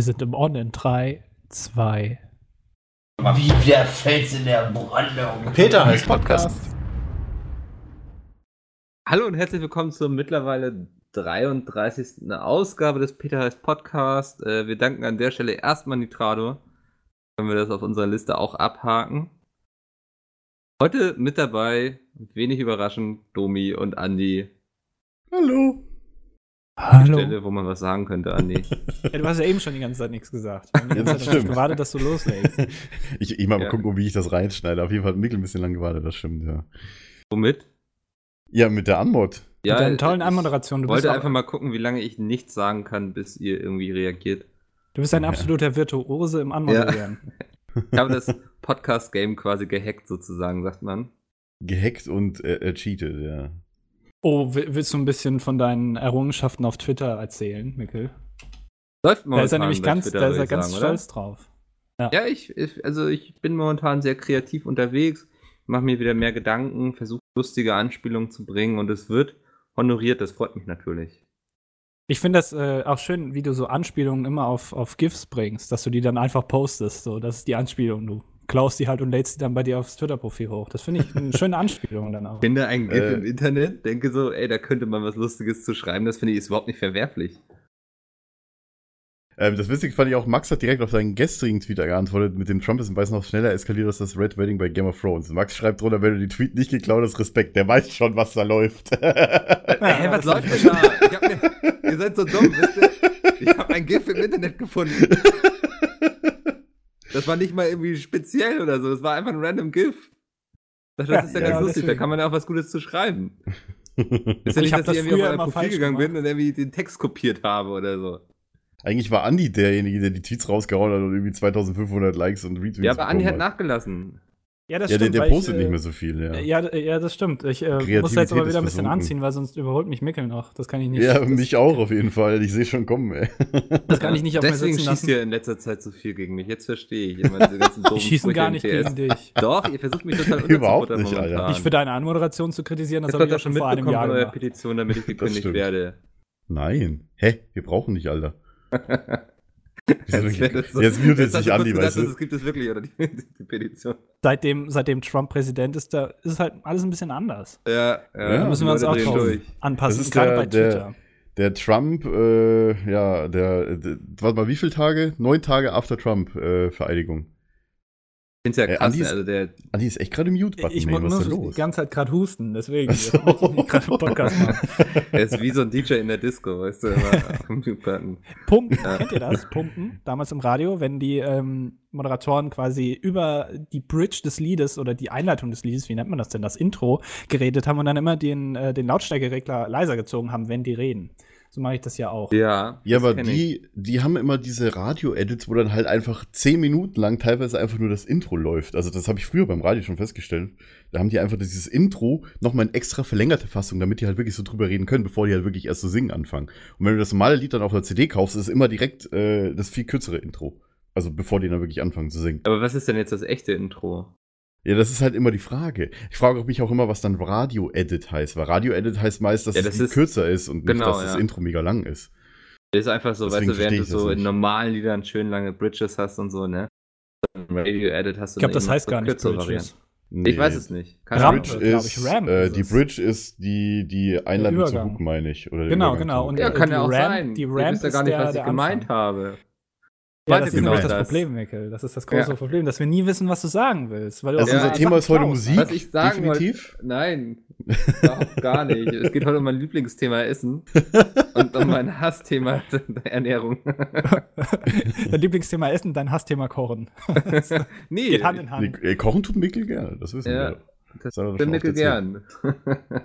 Wir sind im On in 3, 2. Wie der Fels in der Brandung. Peter heißt Podcast. Hallo und herzlich willkommen zur mittlerweile 33. Ausgabe des Peter heißt Podcast. Äh, wir danken an der Stelle erstmal Nitrado. Können wir das auf unserer Liste auch abhaken. Heute mit dabei, wenig überraschend, Domi und Andi. Hallo. Hallo. Stelle, wo man was sagen könnte, Andi. Ja, du hast ja eben schon die ganze Zeit nichts gesagt. Haben die Ja, gewartet, dass du loslegst. Ich, ich mal Ja. gucken, wie ich das reinschneide. Auf jeden Fall hat Mikkel ein bisschen lang gewartet, das stimmt, ja. Womit? Ja, mit der Anmod. Ja, Mit deinen tollen ich Anmoderationen. Du wollte einfach mal gucken, wie lange ich nichts sagen kann, bis ihr irgendwie reagiert. du bist ein Ja. absoluter Virtuose im Anmoderieren. Ich habe das Podcast-Game quasi gehackt, sozusagen, sagt man. Gehackt und äh, äh, cheated, ja. Oh, will- willst du ein bisschen von deinen Errungenschaften auf Twitter erzählen, Mikkel? Läuft Da ist er momentan nämlich ganz, Twitter, da ist er ganz sagen, stolz drauf. Ja, ich, ich, also ich bin momentan sehr kreativ unterwegs, mache mir wieder mehr Gedanken, versuche lustige Anspielungen zu bringen und es wird honoriert, das freut mich natürlich. Ich finde das äh, auch schön, wie du so Anspielungen immer auf, auf GIFs bringst, dass du die dann einfach postest. So, das ist die Anspielung. Du klaust die halt und lädst die dann bei dir aufs Twitter-Profil hoch. Das finde ich eine schöne Anspielung dann auch. Finde ein GIF Äh. im Internet, denke so, ey, da könnte man was Lustiges zu schreiben, das finde ich ist überhaupt nicht verwerflich. Ähm, das Witzige fand ich auch, Max hat direkt auf seinen gestrigen Tweet geantwortet, mit dem Trump ist im Weiß noch schneller eskaliert als das Red Wedding bei Game of Thrones. Max schreibt drunter, wenn du die Tweet nicht geklaut hast, Respekt, der weiß schon, was da läuft. Hä, was läuft denn da? Ich hab ne, ihr seid so dumm, wisst ihr? Ich habe ein GIF im Internet gefunden. Das war nicht mal irgendwie speziell oder so, das war einfach ein random GIF. Das, das ist ja, Ja, ganz lustig, da kann man ja auch was Gutes zu schreiben. Ist ja Ich nicht, dass das ich irgendwie auf mein Profil gegangen gemacht. bin und irgendwie den Text kopiert habe oder so. Eigentlich war Andi derjenige, der die Tweets rausgehauen hat und irgendwie 2500 Likes und Retweets Ja, aber Andi hat bekommen nachgelassen. Ja, das Ja, der, stimmt. der weil postet ich, äh, nicht mehr so viel, ja. Ja, ja, das stimmt. Ich äh, muss jetzt aber wieder ein bisschen versunken. anziehen, weil sonst überholt mich Mikkel noch. Das kann ich nicht. Ja, das, mich auch auf jeden Fall. Ich sehe schon kommen, ey. Das kann ich nicht auf mir Deswegen sitzen schießt ihr in letzter Zeit so viel gegen mich. Jetzt verstehe ich immer diese ganzen Die schießen gar nicht gegen dich. Doch, ihr versucht mich total Überhaupt nicht, Alter. momentan. Ich für deine Anmoderation zu kritisieren, das habe ich auch schon vor einem mitbekommen Jahr gemacht. Petition, damit ich gekündigt werde. Nein. Hä? Wir brauchen dich, Alter. So- Jetzt mutet sich Andi, weißt du? Das gibt es wirklich, oder die, die Petition. Seitdem, seitdem Trump Präsident ist, da ist halt alles ein bisschen anders. Ja, Ja, Da müssen wir uns auch drauf durch. anpassen, Das ist gerade der- bei der- Twitter. Der Trump, äh, ja, der, der, warte mal, wie viele Tage? Neun Tage after Trump, äh, Vereidigung. Ich finde es ja Ey, krass, Andi ist- also der, Andi ist echt gerade im Mute-Button, Ich ey, muss die ganze Zeit gerade husten, deswegen. So. ich nicht gerade einen Podcast machen. der ist wie so ein DJ in der Disco, weißt du, immer auf dem Mute-Button. Pumpen, Ja. kennt ihr das? Pumpen, damals im Radio, wenn die ähm, Moderatoren quasi über die Bridge des Liedes oder die Einleitung des Liedes, wie nennt man das denn, das Intro, geredet haben und dann immer den, äh, den Lautstärkeregler leiser gezogen haben, wenn die reden. So mache ich das ja auch. Ja, Ja, aber ich. die, die haben immer diese Radio-Edits, wo dann halt einfach zehn Minuten lang teilweise einfach nur das Intro läuft. Also das habe ich früher beim Radio schon festgestellt. Da haben die einfach dieses Intro nochmal in extra verlängerte Fassung, damit die halt wirklich so drüber reden können, bevor die halt wirklich erst zu singen anfangen. Und wenn du das normale Lied dann auf der CD kaufst, ist es immer direkt äh, das viel kürzere Intro. Also bevor die dann wirklich anfangen zu singen. Aber was ist denn jetzt das echte Intro? Ja, das ist halt immer die Frage. Ich frage mich auch immer, was dann Radio-Edit heißt. Weil Radio-Edit heißt meist, dass Ja, das das Lied ist- kürzer ist und genau, nicht, dass das ja. Intro mega lang ist. Das ist einfach so, Deswegen weißt du, während du das so in nicht. normalen Liedern schön lange Bridges hast und so, ne? Radio-Edit hast du Ich glaube, dann das heißt so gar nicht kürzere Bridges. Varianten. Ich weiß es nicht. Keine Bridge ist, ich, Ramp äh, ist die es. Bridge ist die, die Einladung zu Übergang. Hook, meine ich. Oder der Genau, Übergang genau. Und Ja, kann die ja auch Ramp- sein. die Ramp wisst ja ist gar nicht, der- was ich gemeint Anfang. habe. Ja, das ist genau nämlich das, das. Problem, Mikkel. Das ist das große Ja. Problem, dass wir nie wissen, was du sagen willst. Weil du Also auch unser Thema ist heute klaust. Musik. Was ich sagen Definitiv. wollte. Nein, gar nicht. Es geht heute um mein Lieblingsthema Essen und um mein Hassthema Ernährung. Dein Lieblingsthema Essen, dein Hassthema Kochen. nee, Geht Hand in Hand. Nee, Kochen tut Mikkel gerne, das wissen Ja, wir. das bin schon Mikkel gern.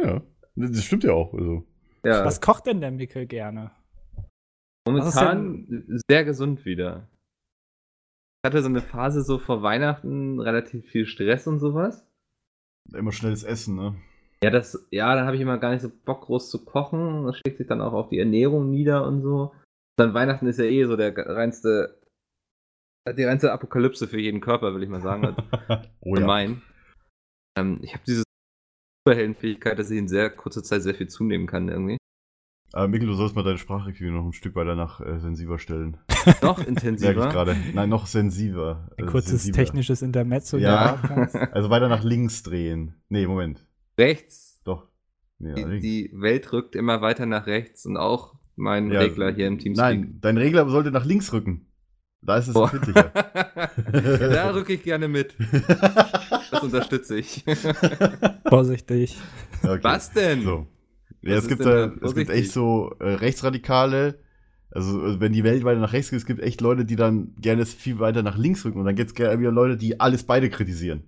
Ja, das stimmt ja auch. Also. Ja, Was kocht denn der Mikkel gerne? Momentan sehr gesund wieder. Ich hatte so eine Phase so vor Weihnachten, relativ viel Stress und sowas. Immer schnelles Essen, ne? Ja, das, ja, dann habe ich immer gar nicht so Bock, groß zu kochen. Das schlägt sich dann auch auf die Ernährung nieder und so. Dann Weihnachten ist ja eh so der reinste, die reinste Apokalypse für jeden Körper, will ich mal sagen. oh für ja. meinen. Ähm, ich habe diese Superheldenfähigkeit, dass ich in sehr kurzer Zeit sehr viel zunehmen kann irgendwie. Äh, Mikkel, du sollst mal deine Sprachrequisite noch ein Stück weiter nach äh, sensibler stellen. Noch Merke ich intensiver. gerade. Nein, noch sensibler. Ein Äh, kurzes sensibler. technisches Intermezzo. Ja. Also weiter nach links drehen. Nee, Moment. Rechts. Doch. Nee, Die, links. die Welt rückt immer weiter nach rechts und auch mein Ja, Regler hier im Teamspeak. Nein, dein Regler sollte nach links rücken. Da ist es empfindlicher. da rücke ich gerne mit. Das unterstütze ich. Vorsichtig. Okay. Was denn? So. Ja, es gibt, da es gibt echt so äh, Rechtsradikale. Also, äh, wenn die Welt weiter nach rechts geht, es gibt echt Leute, die dann gerne viel weiter nach links rücken. Und dann gibt es gerne wieder Leute, die alles beide kritisieren.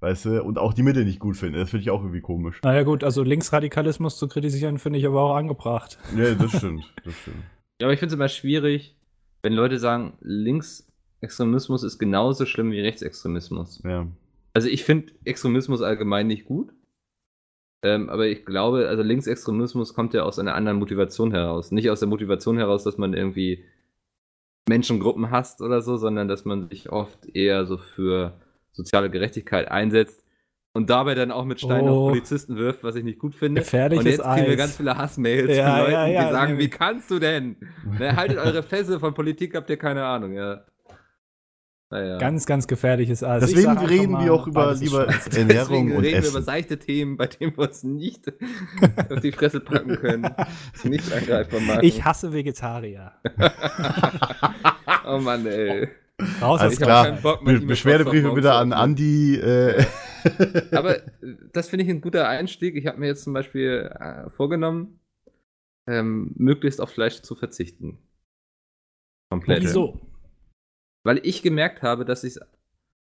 Weißt du? Und auch die Mitte nicht gut finden. Das finde ich auch irgendwie komisch. Naja, gut, also Linksradikalismus zu kritisieren, finde ich aber auch angebracht. Ja, das stimmt. Das stimmt. Ja, aber ich finde es immer schwierig, wenn Leute sagen, Linksextremismus ist genauso schlimm wie Rechtsextremismus. Ja. Also ich finde Extremismus allgemein nicht gut. Ähm, aber ich glaube, also Linksextremismus kommt ja aus einer anderen Motivation heraus. Nicht aus der Motivation heraus, dass man irgendwie Menschengruppen hasst oder so, sondern dass man sich oft eher so für soziale Gerechtigkeit einsetzt und dabei dann auch mit Steinen Oh. auf Polizisten wirft, was ich nicht gut finde. Gefährliches und jetzt kriegen wir Eis. ganz viele Hassmails Ja, von Leuten, ja, ja, die sagen, wie kannst du denn? Ne, haltet eure Fässer von Politik, habt ihr keine Ahnung, ja. Naja. Ganz, ganz gefährliches Eis. Ich Deswegen reden mal, wir auch über lieber scheiße. Ernährung Deswegen und reden wir über Essen. seichte Themen, bei denen wir uns nicht auf die Fresse packen können. nicht angreifbar machen. Ich hasse Vegetarier. oh Mann, ey. Raus Alles klar. keinen Bock, Be Beschwerdebriefe bitte an. Andi. Äh, Aber das finde ich ein guter Einstieg. Ich habe mir jetzt zum Beispiel äh, vorgenommen, ähm, möglichst auf Fleisch zu verzichten. Komplett. Wieso? Weil ich gemerkt habe, dass ich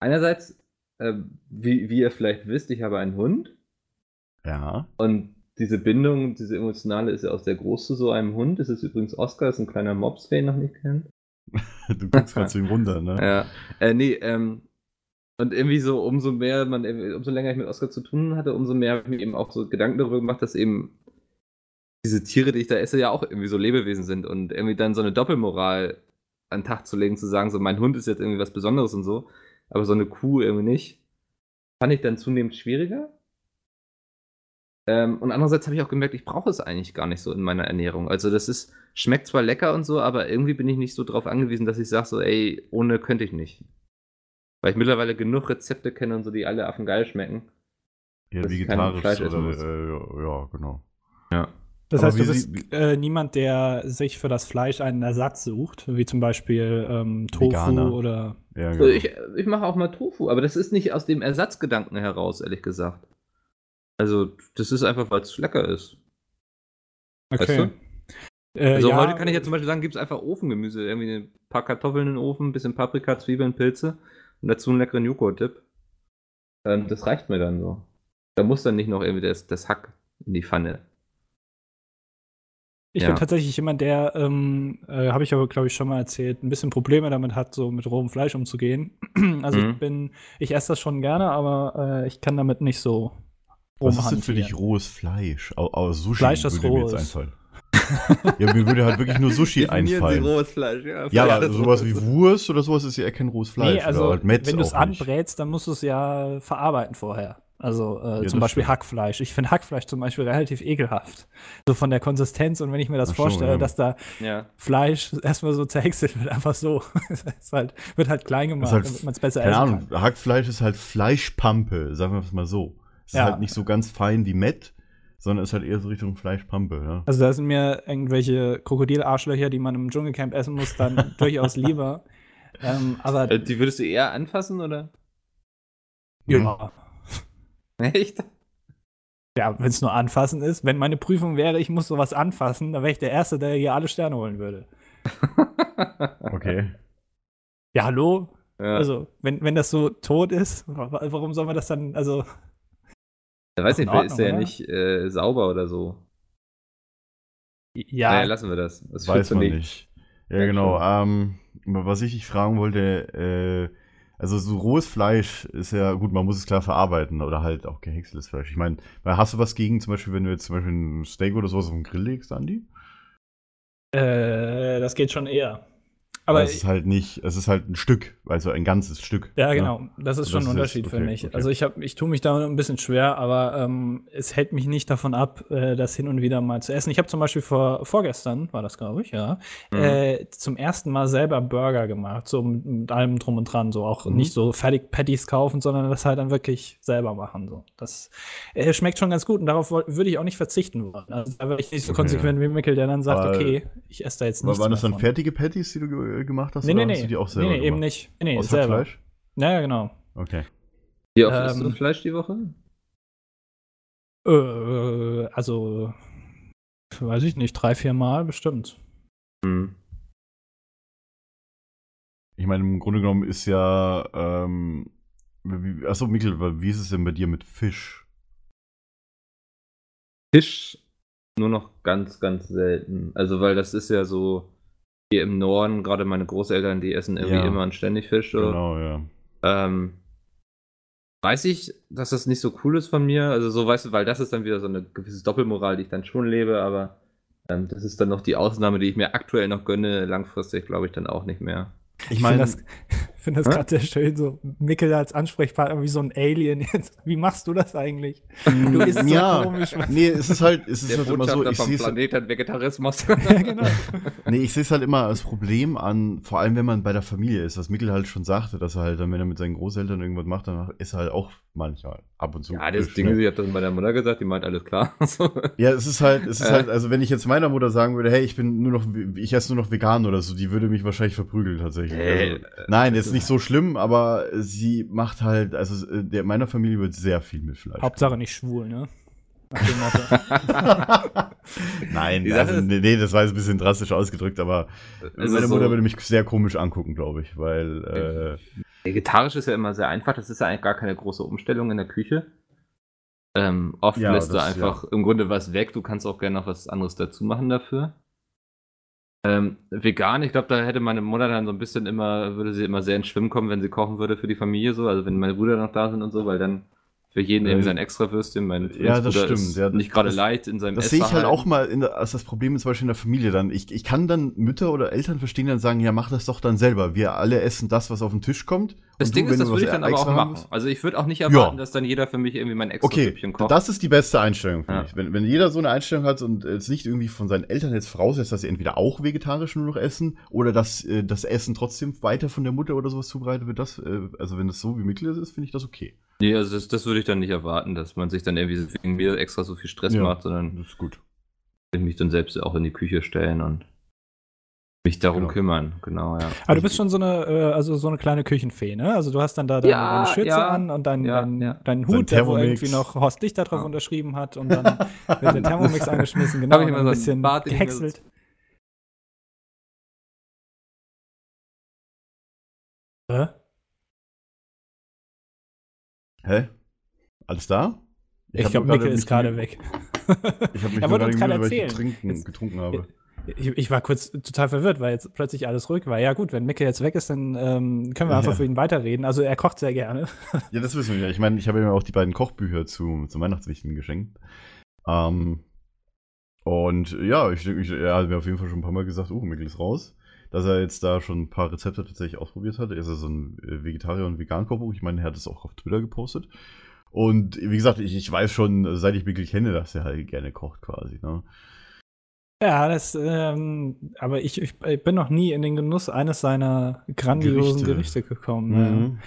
einerseits, äh, wie, wie ihr vielleicht wisst, ich habe einen Hund. ja. Und diese Bindung, diese emotionale ist ja auch sehr groß zu so einem Hund. Das ist übrigens Oscar, ist ein kleiner Mops, wer ihn noch nicht kennt. Du guckst gerade zu ihm runter, ne? Ja. Äh, nee, ähm, und irgendwie so, umso mehr man, irgendwie- umso länger ich mit Oscar zu tun hatte, umso mehr habe ich mir eben auch so Gedanken darüber gemacht, dass eben diese Tiere, die ich da esse, ja auch irgendwie so Lebewesen sind und irgendwie dann so eine Doppelmoral an den Tag zu legen, zu sagen, so mein Hund ist jetzt irgendwie was Besonderes und so, aber so eine Kuh irgendwie nicht, fand ich dann zunehmend schwieriger. Ähm, und andererseits habe ich auch gemerkt, ich brauche es eigentlich gar nicht so in meiner Ernährung. Also das ist, schmeckt zwar lecker und so, aber irgendwie bin ich nicht so drauf angewiesen, dass ich sage so, ey, ohne könnte ich nicht. Weil ich mittlerweile genug Rezepte kenne und so, die alle affengeil schmecken. Ja, vegetarisch oder, äh, ja, genau. Ja. Das Aber heißt, du bist äh, niemand, der sich für das Fleisch einen Ersatz sucht, wie zum Beispiel ähm, Tofu Veganer. oder. Ja, genau. Also ich ich mache auch mal Tofu, aber das ist nicht aus dem Ersatzgedanken heraus, ehrlich gesagt. Also, das ist einfach, weil es lecker ist. Weißt Okay. Äh, Also ja, heute kann ich ja zum Beispiel sagen, gibt es einfach Ofengemüse. Irgendwie ein paar Kartoffeln in den Ofen, ein bisschen Paprika, Zwiebeln, Pilze und dazu einen leckeren Joghurt-Dip. Ähm, das reicht mir dann so. Da muss dann nicht noch irgendwie das, das Hack in die Pfanne. Ich Ja. bin tatsächlich jemand, der, ähm, äh, habe ich aber, glaube ich, schon mal erzählt, ein bisschen Probleme damit hat, so mit rohem Fleisch umzugehen. also Mhm. ich bin, ich esse das schon gerne, aber äh, ich kann damit nicht so Was ist denn für dich rohes Fleisch? Au, au, Sushi Fleisch, das roh ist. ja, mir würde halt wirklich nur Sushi einfallen. rohes Fleisch, ja. Ja, aber sowas wie. Wurst oder sowas ist ja kein rohes Fleisch. Nee, also oder halt wenn du es anbrätst, dann musst du es ja verarbeiten vorher. Also äh, das zum Beispiel stimmt. Hackfleisch. Ich finde Hackfleisch zum Beispiel relativ ekelhaft. So von der Konsistenz und wenn ich mir das Ach vorstelle, ja. dass da Ja. Fleisch erstmal so zerhäckselt wird, einfach so. Es ist halt, wird halt klein gemacht, halt- damit man es besser Keine essen Ahnung, kann. Hackfleisch ist halt Fleischpampe, sagen wir es mal so. Es Ja. ist halt nicht so ganz fein wie Met, sondern ist halt eher so Richtung Fleischpampe. Ja? Also da sind mir irgendwelche Krokodilarschlöcher, die man im Dschungelcamp essen muss, dann durchaus lieber. Ähm, aber Äh, Die würdest du eher anfassen, oder? ja, Echt? ja wenn es nur anfassen ist. Wenn meine Prüfung wäre, ich muss sowas anfassen, dann wäre ich der Erste, der hier alle Sterne holen würde. Okay. Ja, hallo? Ja. Also, wenn, wenn das so tot ist, wa- warum soll man das dann, also, ich weiß nicht, ist Ordnung, der ja oder? nicht äh, sauber oder so. ja, Naja, lassen wir das. Das Weiß man nicht. Ja, Ja, genau. Ähm, was ich dich fragen wollte, äh, also so rohes Fleisch ist ja, gut, man muss es klar verarbeiten oder halt auch gehäckseltes Fleisch. Ich meine, hast du was gegen, zum Beispiel, wenn du jetzt zum Beispiel ein Steak oder sowas auf den Grill legst, Andi? äh, das geht schon eher. Aber Aber es ist halt nicht, es ist halt ein Stück, also ein ganzes Stück. Ja, ne? genau. Das ist Das schon ein ist jetzt- Unterschied okay, für mich. okay. Also ich habe, ich tue mich da ein bisschen schwer, aber ähm, es hält mich nicht davon ab, äh, das hin und wieder mal zu essen. Ich habe zum Beispiel vor vorgestern, war das glaube ich, ja, Mhm. äh, zum ersten Mal selber Burger gemacht, so mit, mit allem drum und dran, so auch Mhm. nicht so fertig Patties kaufen, sondern das halt dann wirklich selber machen. So, das äh, schmeckt schon ganz gut und darauf würde ich auch nicht verzichten wollen. Also da wäre ich nicht so Okay, konsequent wie Mickel, der dann sagt, Weil- okay, ich esse da jetzt Aber nichts waren das dann von. fertige Patties, die du ge gemacht hast? Nee, nee, oder nee. hast du die auch selber nee, nee eben nicht. Nee, Aus selber. Hackfleisch? Ja, ja, genau. Okay. Wie oft isst Ähm, du Fleisch die Woche? Äh, also, weiß ich nicht, drei, vier Mal bestimmt. Hm. Ich meine, im Grunde genommen ist ja, ähm, wie, achso, Mikkel, wie ist es denn bei dir mit Fisch? Fisch nur noch ganz, ganz selten. Also, weil das ist ja so, hier im Norden, gerade meine Großeltern, die essen irgendwie Ja. immer und ständig Fisch. So. Genau, ja. Ähm, weiß ich, dass das nicht so cool ist von mir. Also, so weißt du, weil das ist dann wieder so eine gewisse Doppelmoral, die ich dann schon lebe, aber ähm, das ist dann noch die Ausnahme, die ich mir aktuell noch gönne. Langfristig glaube ich dann auch nicht mehr. Ich meine, das, find das Hä? gerade sehr schön, so Mickel als Ansprechpartner wie so ein Alien jetzt. Wie machst du das eigentlich? Du isst so ja, komisch. was- nee, es ist halt, es ist Der halt immer so, ich vom sehe es Planeten Vegetarismus. ja, genau. Nee, ich sehe es halt immer als Problem an, vor allem wenn man bei der Familie ist, was Mikkel halt schon sagte, dass er halt dann, wenn er mit seinen Großeltern irgendwas macht, dann ist er halt auch manchmal ab und zu. ja, das Ding ist, ich habe das meiner Mutter gesagt, die meint alles klar. Ja, es ist halt, es ist Äh. halt, also wenn ich jetzt meiner Mutter sagen würde, hey, ich bin nur noch, ich esse nur noch vegan oder so, die würde mich wahrscheinlich verprügeln tatsächlich. Hey, also, nein, jetzt nicht so schlimm, aber sie macht halt, also äh, der meiner Familie wird sehr viel mit Fleisch. Hauptsache nicht schwul, ne? Nach dem Motto. Nein, Die also, ist- nee, nee, das war jetzt ein bisschen drastisch ausgedrückt, aber meine ist Mutter so- würde mich sehr komisch angucken, glaube ich, weil äh, Vegetarisch ist ja immer sehr einfach. Das ist ja eigentlich gar keine große Umstellung in der Küche. Ähm, oft Ja, lässt du das- einfach im Grunde was weg. Du kannst auch gerne noch was anderes dazu machen dafür. Ähm, vegan, ich glaube, da hätte meine Mutter dann so ein bisschen immer, würde sie immer sehr ins Schwimmen kommen, wenn sie kochen würde für die Familie so. Also wenn meine Brüder noch da sind und so, weil dann für jeden Äh, irgendwie sein extra Würstchen. Mein ja, das Zwillingsbruder stimmt. Ist Ja, das- nicht gerade leicht in seinem Das sehe ich halt auch mal der, als das Problem zum Beispiel in der Familie dann. Ich, ich kann dann Mütter oder Eltern verstehen, dann sagen, ja, mach das doch dann selber. Wir alle essen das, was auf den Tisch kommt. Das Und Ding du, ist, das du würde ich dann aber auch machen. willst- Also ich würde auch nicht erwarten, Ja. dass dann jeder für mich irgendwie mein extra Okay, kocht. das ist die beste Einstellung für Ja. mich. Wenn, wenn jeder so eine Einstellung hat und jetzt nicht irgendwie von seinen Eltern jetzt voraussetzt, dass sie entweder auch vegetarisch nur noch essen oder dass äh, das Essen trotzdem weiter von der Mutter oder sowas zubereitet wird, das, äh, also wenn das so wie Mittel ist, finde ich das okay. Nee, also das, das würde ich dann nicht erwarten, dass man sich dann irgendwie wegen mir extra so viel Stress Ja. macht, sondern Das ist gut. ich mich dann selbst auch in die Küche stellen und mich darum Genau. kümmern. Genau, ja. Aber du bist schon so eine, äh, also so eine kleine Küchenfee, ne? Also du hast dann da deine, Ja, deine Schürze ja. an und dein, Ja, dein, ja. deinen Dein Hut, der wo irgendwie noch Horst Lichter drauf Ja. unterschrieben hat und dann wird der Thermomix angeschmissen, genau, Hab ich immer ein so einen bisschen Bart, ich gehäckselt. Hä? Hä? Alles da? Ich, hab glaube, Mikkel ist gerade weg. Ich habe mich Er wollte uns gerade ich erzählen. Trinken, Jetzt- getrunken habe. Ich, ich war kurz total verwirrt, weil jetzt plötzlich alles ruhig war. Ja gut, wenn Mikkel jetzt weg ist, dann ähm, können wir einfach Ja. für ihn weiterreden. Also er kocht sehr gerne. Ja, das wissen wir ja. Ich meine, ich habe ihm auch die beiden Kochbücher zu, zu Weihnachtswichten geschenkt. Ähm, und ja, ich, ich, er hat mir auf jeden Fall schon ein paar Mal gesagt, oh, Mikkel ist raus. Dass er jetzt da schon ein paar Rezepte tatsächlich ausprobiert hat. Er ist ja so ein äh, Vegetarier- und Vegan-Kochbuch. Ich meine, er hat es auch auf Twitter gepostet. Und wie gesagt, ich, ich weiß schon, seit ich Mikkel kenne, dass er halt gerne kocht quasi. Ne? Ja, das, ähm, aber ich, ich, ich bin noch nie in den Genuss eines seiner grandiosen Gerichte. Gerichte, gekommen. Mhm. Ja.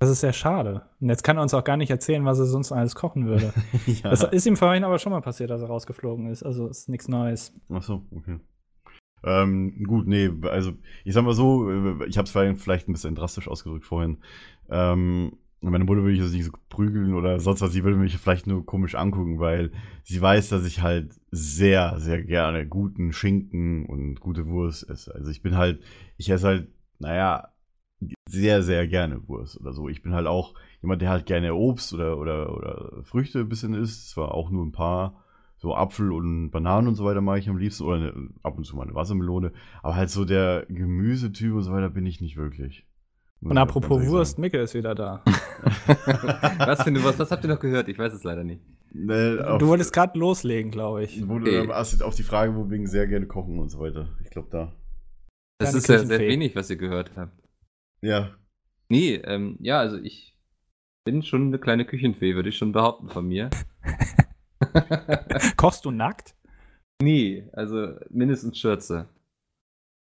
Das ist sehr schade. Und jetzt kann er uns auch gar nicht erzählen, was er sonst alles kochen würde. ja. Das ist ihm vorhin aber schon mal passiert, dass er rausgeflogen ist. Also ist nichts Neues. Ach so, okay. Ähm, gut, nee, also ich sag mal so, äh, ich habe es vielleicht ein bisschen drastisch ausgedrückt vorhin. Ähm, meine Mutter würde ich jetzt nicht so prügeln oder sonst was, sie würde mich vielleicht nur komisch angucken, weil sie weiß, dass ich halt sehr, sehr gerne guten Schinken und gute Wurst esse. Also ich bin halt, ich esse halt, naja, sehr, sehr gerne Wurst oder so. Ich bin halt auch jemand, der halt gerne Obst oder, oder, oder Früchte ein bisschen isst, zwar auch nur ein paar so Apfel und Bananen und so weiter mag ich am liebsten oder eine, ab und zu mal eine Wassermelone, aber halt so der Gemüsetyp und so weiter bin ich nicht wirklich. Und apropos Wurst, Mikkel ist wieder da. was, für eine, was, was habt ihr noch gehört? Ich weiß es leider nicht. Ne, auf, Du wolltest gerade loslegen, glaube ich. wo Okay. du, hast auf die Frage, wo wegen sehr gerne kochen und so weiter. Ich glaube da. Das Deine ist ja sehr wenig, was ihr gehört habt. Ja. Nee, ähm, ja, also ich bin schon eine kleine Küchenfee, würde ich schon behaupten von mir. Kochst du nackt? Nie, also mindestens Schürze.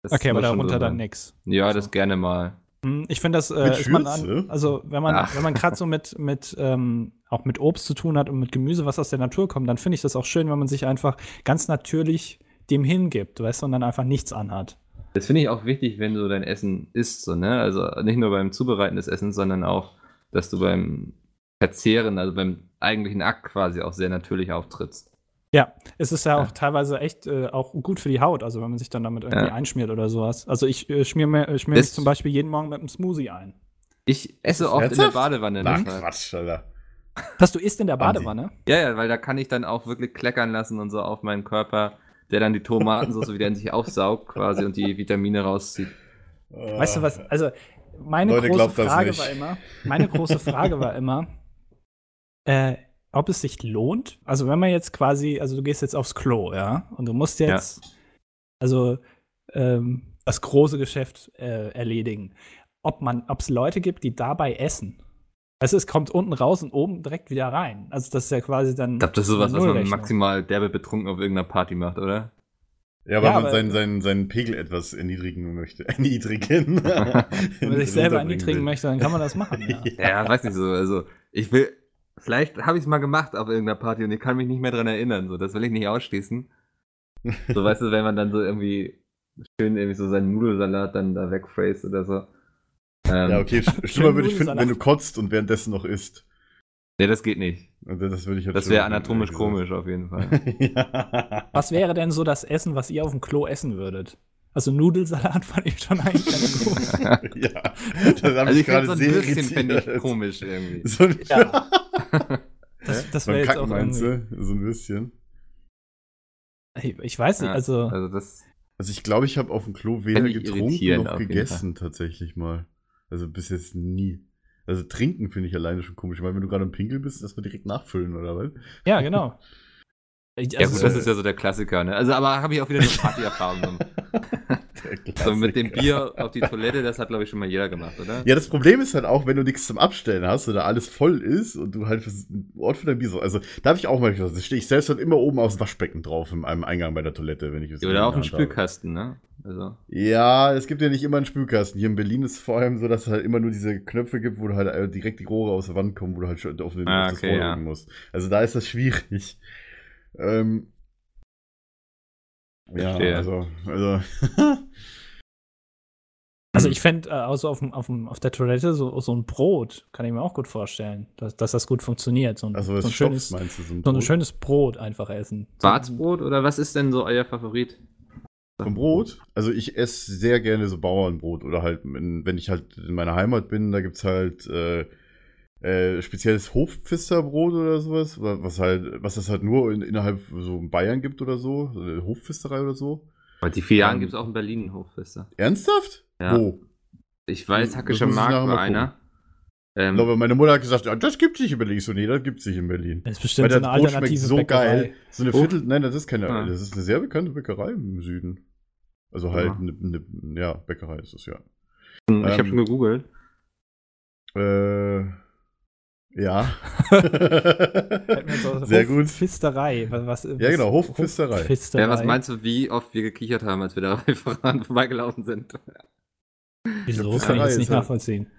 Das Okay, aber darunter so dann nix. Ja, das gerne mal. Hm, Ich finde, das äh, ist man an, also wenn man, Ach. wenn man gerade so mit, mit ähm, auch mit Obst zu tun hat und mit Gemüse, was aus der Natur kommt, dann finde ich das auch schön, wenn man sich einfach ganz natürlich dem hingibt, weißt du, und dann einfach nichts anhat. Das finde ich auch wichtig, wenn du dein Essen isst, so, ne? Also nicht nur beim Zubereiten des Essens, sondern auch, dass du beim Verzehren, also beim eigentlichen Akt quasi auch sehr natürlich auftrittst. Ja, es ist ja auch Ja. teilweise echt äh, auch gut für die Haut, also wenn man sich dann damit irgendwie Ja. einschmiert oder sowas. Also ich äh, schmier mir, äh, schmier mich zum Beispiel jeden Morgen mit einem Smoothie ein. Ich esse oft in Ernsthaft? der Badewanne. Na, deshalb. Quatsch, Alter. Was du isst in der. Badewanne? Ja, ja, weil da kann ich dann auch wirklich kleckern lassen und so auf meinen Körper, der dann die Tomatensauce wieder in sich aufsaugt quasi und die Vitamine rauszieht. Weißt du was? Also meine Leute, große Frage war immer, meine große Frage war immer, äh, ob es sich lohnt. Also wenn man jetzt quasi, also du gehst jetzt aufs Klo, ja, und du musst jetzt, also ähm, das große Geschäft äh, erledigen. Ob man, ob es Leute gibt, die dabei essen. Also es kommt unten raus und oben direkt wieder rein. Also das ist ja quasi dann. Ich glaube, das ist sowas, was man maximal derbe betrunken auf irgendeiner Party macht, oder? Ja, weil Ja, man aber- seinen, seinen, seinen Pegel etwas erniedrigen möchte. Erniedrigen. Wenn man sich selber erniedrigen möchte, dann kann man das machen. Ja. Ja, weiß nicht so. Also, ich will. Vielleicht habe ich es mal gemacht auf irgendeiner Party und ich kann mich nicht mehr dran erinnern. So, das will ich nicht ausschließen. So, weißt du, wenn man dann so irgendwie schön irgendwie so seinen Nudelsalat dann da wegphrase oder so. Ähm, Ja, okay, sch- schlimmer würde ich finden, wenn du kotzt und währenddessen noch isst. Nee, das geht nicht. Und das würde ich halt Das wäre anatomisch komisch auf jeden Fall. ja. Was wäre denn so das Essen, was ihr auf dem Klo essen würdet? Also Nudelsalat fand ich schon eigentlich ganz gut. ja, das habe Also ich ich finde gerade so ein sehr Würstchen fände ich komisch irgendwie. So ein, Ja. Das, das wäre jetzt auch meinst du? So ein bisschen. Ich, ich weiß nicht, Ja, also Also das. Also ich glaube, ich habe auf dem Klo weder getrunken noch gegessen tatsächlich mal. Also bis jetzt nie. Also trinken finde ich alleine schon komisch, weil wenn du gerade im Pinkel bist, dass wir direkt nachfüllen oder was? ja, genau. Ich- Ja also gut, das ist ja so der Klassiker, ne? Also aber habe ich auch wieder eine Partyerfahrung. So mit dem Bier auf die Toilette, das hat glaube ich schon mal jeder gemacht, oder? Ja, das Problem ist halt auch, wenn du nichts zum Abstellen hast oder alles voll ist und du halt einen Ort für dein Bier so. Also da habe ich auch mal gesagt, da stehe ich selbst halt immer oben aufs Waschbecken drauf in einem Eingang bei der Toilette, wenn ich es Oder auf dem habe. Spülkasten, ne? Also. Ja, es gibt ja nicht immer einen Spülkasten. Hier in Berlin ist es vor allem so, dass es halt immer nur diese Knöpfe gibt, wo du halt äh, direkt die Rohre aus der Wand kommen, wo du halt schon auf, den, Ah, auf das okay, Rohr ja. musst. Also da ist das schwierig. Ähm, ja, Verstehe. also, also Also ich fände, äh, also auf, dem- auf, dem- auf der Toilette so, so ein Brot, kann ich mir auch gut vorstellen, dass, dass das gut funktioniert. So ein, also so ein, schönes, meinst du? So ein, so ein Brot? schönes Brot einfach essen. Schwarzbrot oder was ist denn so euer Favorit? Vom Brot? Also ich esse sehr gerne so Bauernbrot oder halt, in, wenn ich halt in meiner Heimat bin, da gibt's halt äh, äh, spezielles Hofpfisterbrot oder sowas, wa- was halt, was es halt nur in, innerhalb so in Bayern gibt oder so, so eine Hofpfisterei oder so. Bei die vier Jahren Ähm, gibt es auch in Berlin einen Hochfester. Ernsthaft? Ja. Wo? Ich weiß, das Hackischer ich Markt war einer. Ich Ähm, glaube, meine Mutter hat gesagt, ja, das gibt's nicht in Berlin. Ich so, nee, das gibt's nicht in Berlin. Das ist Weil bestimmt so das eine Brot schmeckt so Bäckerei. geil. So eine Oh. Viertel, nein, das ist keine, Ah. das ist eine sehr bekannte Bäckerei im Süden. Also halt Ah. eine, eine, ja, Bäckerei ist es ja. ich habe ähm, schon gegoogelt. Äh, ja. So- Sehr gut. Hofpfisterei. Was, was, Ja, genau, Hofpfisterei. Hofpfisterei. Ja, was meinst du, wie oft wir gekichert haben, als wir da voran vorbeigelaufen sind? Wieso? Pfisterei Kann ich jetzt ist nicht nachvollziehen.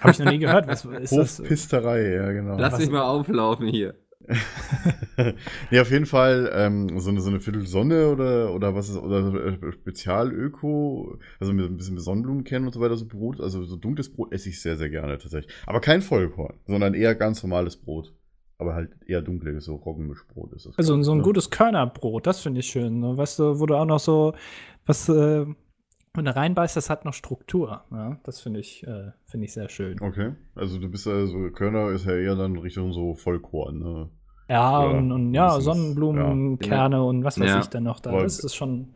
Habe ich noch nie gehört. Was ist das? Hofpisterei, ja, genau. Lass was- mich mal auflaufen hier. nee, auf jeden Fall ähm, so, eine, so eine Viertel Sonne oder, oder was ist, oder äh, Spezialöko, also mit ein bisschen Sonnenblumenkern und so weiter, so Brot, also so dunkles Brot esse ich sehr, sehr gerne tatsächlich. Aber kein Vollkorn, sondern eher ganz normales Brot. Aber halt eher dunkles, so Roggenmischbrot ist das. Also so ein gutes Körnerbrot, das finde ich schön. ne? Weißt du, wo du auch noch so, was, äh, wenn du reinbeißt, das hat noch Struktur. Ja? Das finde ich, äh, finde ich sehr schön. Okay, also du bist also, Körner ist ja eher dann Richtung so Vollkorn, ne? Ja, Ja, und, und ja, Sonnenblumenkerne und was weiß Ja. ich dann noch da. Aber- Das ist schon.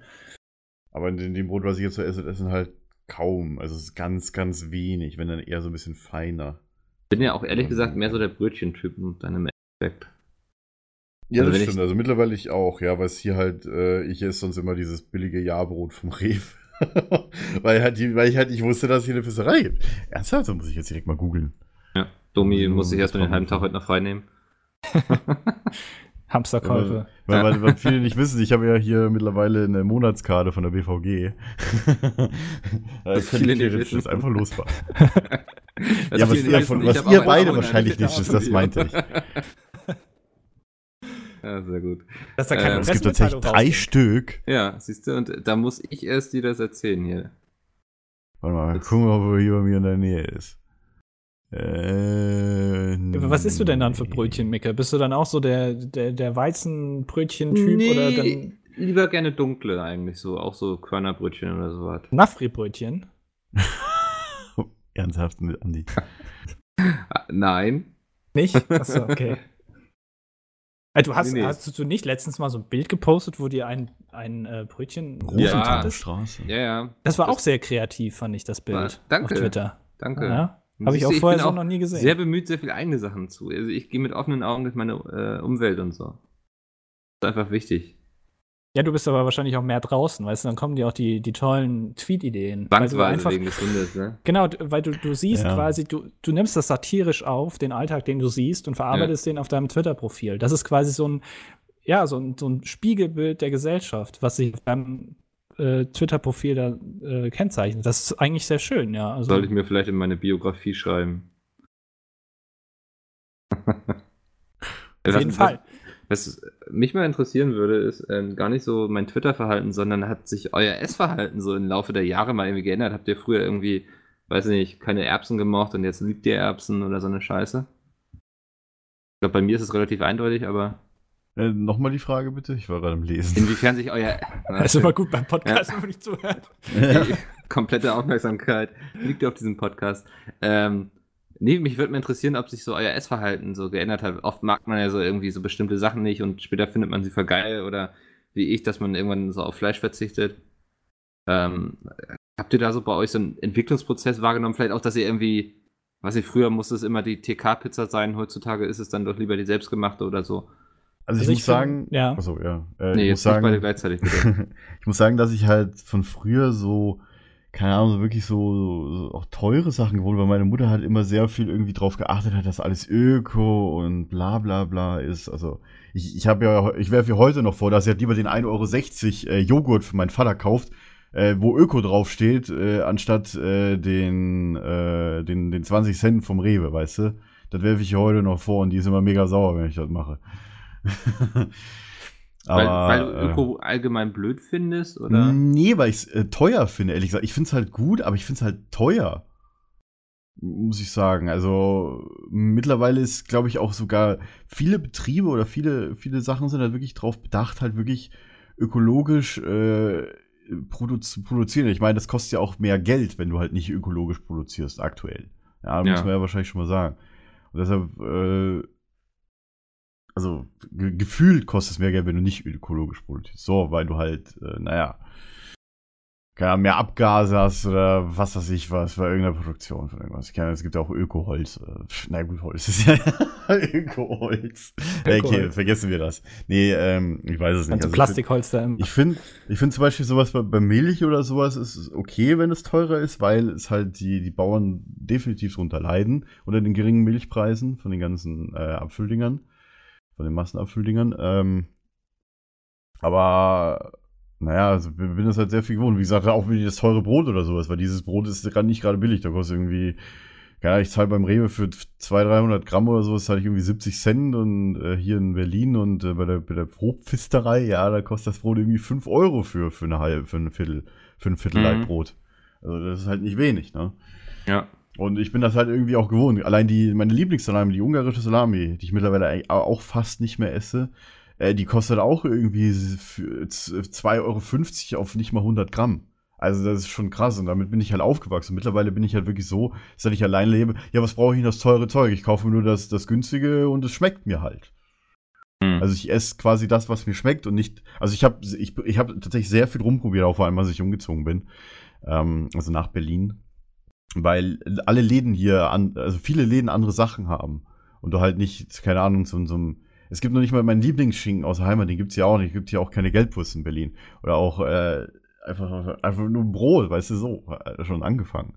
Aber in dem, Brot, was ich jetzt so esse, sind halt kaum. Also es ist ganz, ganz wenig, wenn dann eher so ein bisschen feiner. Bin ja auch ehrlich gesagt mehr so der Brötchentyp und dann im Endeffekt. Ja, Also das wenn ich- stimmt. Also mittlerweile ich auch, ja, weil es hier halt, äh, ich esse sonst immer dieses billige Jahrbrot vom Rewe. weil, halt die, weil ich halt nicht wusste, dass es hier eine Fisserei gibt. Ernsthaft? Das muss ich jetzt direkt mal googeln. Ja, Domi Oh, muss sich erstmal den halben Tag heute noch frei nehmen. Hamsterkäufe. Weil, weil, weil viele nicht wissen, ich habe ja hier mittlerweile eine Monatskarte von der BVG. da Was kann viele ich nicht wissen. jetzt einfach losfahren. Das ja, was ihr, von, was ihr beide wahrscheinlich nicht wisst, das meinte ich. Ja, sehr gut. Dass da Äh, keine es Es gibt tatsächlich drei rausgeht. Stück. Ja, siehst du, und da muss ich erst dir das erzählen hier. Warte mal, Jetzt- gucken wir mal, ob er hier bei mir in der Nähe ist. Äh, Was isst du denn dann für Brötchen, Micke? Bist du dann auch so der, der, der Weizenbrötchen-Typ oder dann lieber gerne dunkle eigentlich so, auch so Körnerbrötchen oder sowas. Nafri-Brötchen? Ernsthaft mit Andi. Nein. Nicht? Achso, okay. Äh, du hast, Nee, nee. hast du nicht letztens mal so ein Bild gepostet, wo dir ein, ein äh, Brötchen Rosenthalerstraße. Ja, ja. Das war Das- auch sehr kreativ, fand ich, das Bild. Ah, danke. Auf Twitter. Danke. Ja. Habe ich auch vorher bin so noch nie gesehen. Sehr bemüht, sehr viele eigene Sachen zu. Also ich gehe mit offenen Augen durch meine äh, Umwelt und so. Das ist einfach wichtig. Ja, du bist aber wahrscheinlich auch mehr draußen, weißt du, dann kommen dir auch die, die tollen Tweet-Ideen. Zwangsweise einfach, wegen des Hundes, ne? genau, weil du, du siehst Ja. quasi, du, du nimmst das satirisch auf, den Alltag, den du siehst, und verarbeitest den auf deinem Twitter-Profil. Das ist quasi so ein, ja, so ein, so ein Spiegelbild der Gesellschaft, was sich beim äh, Twitter-Profil da äh, kennzeichnet. Das ist eigentlich sehr schön, ja. Also, Sollte ich mir vielleicht in meine Biografie schreiben. auf jeden Fall. Was mich mal interessieren würde, ist ähm, gar nicht so mein Twitter-Verhalten, sondern hat sich euer Essverhalten so im Laufe der Jahre mal irgendwie geändert? Habt ihr früher irgendwie, weiß nicht, keine Erbsen gemocht und jetzt liebt ihr Erbsen oder so eine Scheiße? Ich glaube, bei mir ist es relativ eindeutig, aber Äh, Nochmal die Frage bitte, ich war gerade am Lesen. inwiefern sich euer Das ist immer gut beim Podcast, wenn man nicht zuhört. die komplette Aufmerksamkeit liegt auf diesem Podcast. Ähm, nee, mich würde mal interessieren, ob sich so euer Essverhalten so geändert hat. Oft mag man ja so irgendwie so bestimmte Sachen nicht und später findet man sie für geil oder wie ich, dass man irgendwann so auf Fleisch verzichtet. Ähm, habt ihr da so bei euch so einen Entwicklungsprozess wahrgenommen? Vielleicht auch, dass ihr irgendwie, was ich früher musste es immer die TK-Pizza sein, heutzutage ist es dann doch lieber die selbstgemachte oder so. Also ich Also muss find- sagen, ja. Achso, ja. Äh, Nee, ich jetzt muss beide sagen, gleichzeitig ich muss sagen, dass ich halt von früher so, keine Ahnung, so wirklich so, so auch teure Sachen gewohnt, weil meine Mutter halt immer sehr viel irgendwie drauf geachtet hat, dass alles Öko und bla bla bla ist. Also ich, ich habe ja, ich werfe ihr heute noch vor, dass sie halt lieber den 1,60 Euro äh, Joghurt für meinen Vater kauft, äh, wo Öko draufsteht, äh, anstatt äh, den, äh, den, den 20 Cent vom Rewe, weißt du? Das werfe ich ihr heute noch vor und die ist immer mega sauer, wenn ich das mache. weil, Aber, weil du äh, Öko allgemein blöd findest, oder? Nee, weil ich es äh, teuer finde, ehrlich gesagt. Ich finde es halt gut, aber ich finde es halt teuer. Muss ich sagen. Also mittlerweile ist, glaube ich, auch sogar viele Betriebe oder viele, viele Sachen sind halt wirklich drauf bedacht, halt wirklich ökologisch äh, produ zu produzieren. Ich meine, das kostet ja auch mehr Geld, wenn du halt nicht ökologisch produzierst, aktuell. Ja, Ja. muss man ja wahrscheinlich schon mal sagen. Und deshalb, äh, also ge gefühlt kostet es mehr Geld, wenn du nicht ökologisch produzierst. So, weil du halt, äh, naja, keine Ahnung, mehr Abgase hast oder was weiß ich was bei irgendeiner Produktion von irgendwas. Ich keine, Ahnung, es gibt ja auch Ökoholz. Äh, na gut, Holz ist ja Ökoholz. Äh, Okay, vergessen wir das. Nee, ähm, ich weiß es nicht. Also Also, Plastikholz da im. ich finde, ich finde zum Beispiel sowas bei, bei Milch oder sowas ist okay, wenn es teurer ist, weil es halt die, die Bauern definitiv drunter leiden unter den geringen Milchpreisen von den ganzen äh, Abfülldingern, von den Massenabfülldingern. Ähm, aber naja, also ich bin das halt sehr viel gewohnt. Wie gesagt, auch wie das teure Brot oder sowas, weil dieses Brot ist nicht gerade billig. Da kostet irgendwie, keine Ahnung, ich zahle beim Rewe für 200, 300 Gramm oder sowas, zahle ich irgendwie 70 Cent und äh, hier in Berlin und äh, bei der, bei der Brotpfisterei, ja, da kostet das Brot irgendwie 5 Euro für, für eine halbe, für ein Viertel, für ein Viertel Mhm. Brot. Also das ist halt nicht wenig, ne? Ja. Und ich bin das halt irgendwie auch gewohnt. Allein die, meine Lieblingssalami, die ungarische Salami, die ich mittlerweile auch fast nicht mehr esse, äh, die kostet auch irgendwie für z- 2,50 Euro auf nicht mal 100 Gramm. Also das ist schon krass und damit bin ich halt aufgewachsen. Mittlerweile bin ich halt wirklich so, seit ich allein lebe, ja, was brauche ich denn das teure Zeug? Ich kaufe mir nur das, das günstige und es schmeckt mir halt. Hm. Also ich esse quasi das, was mir schmeckt und nicht. Also ich habe ich, ich hab tatsächlich sehr viel rumprobiert, auch vor allem, als ich umgezogen bin. Ähm, also nach Berlin. Weil alle Läden hier, an, also viele Läden andere Sachen haben. Und du halt nicht, keine Ahnung, so, so einem. Es gibt noch nicht mal meinen Lieblingsschinken aus der Heimat, den gibt's ja auch nicht. Gibt hier auch keine Gelbwurst in Berlin. Oder auch äh, einfach, einfach nur Brot, weißt du, so, äh, schon angefangen.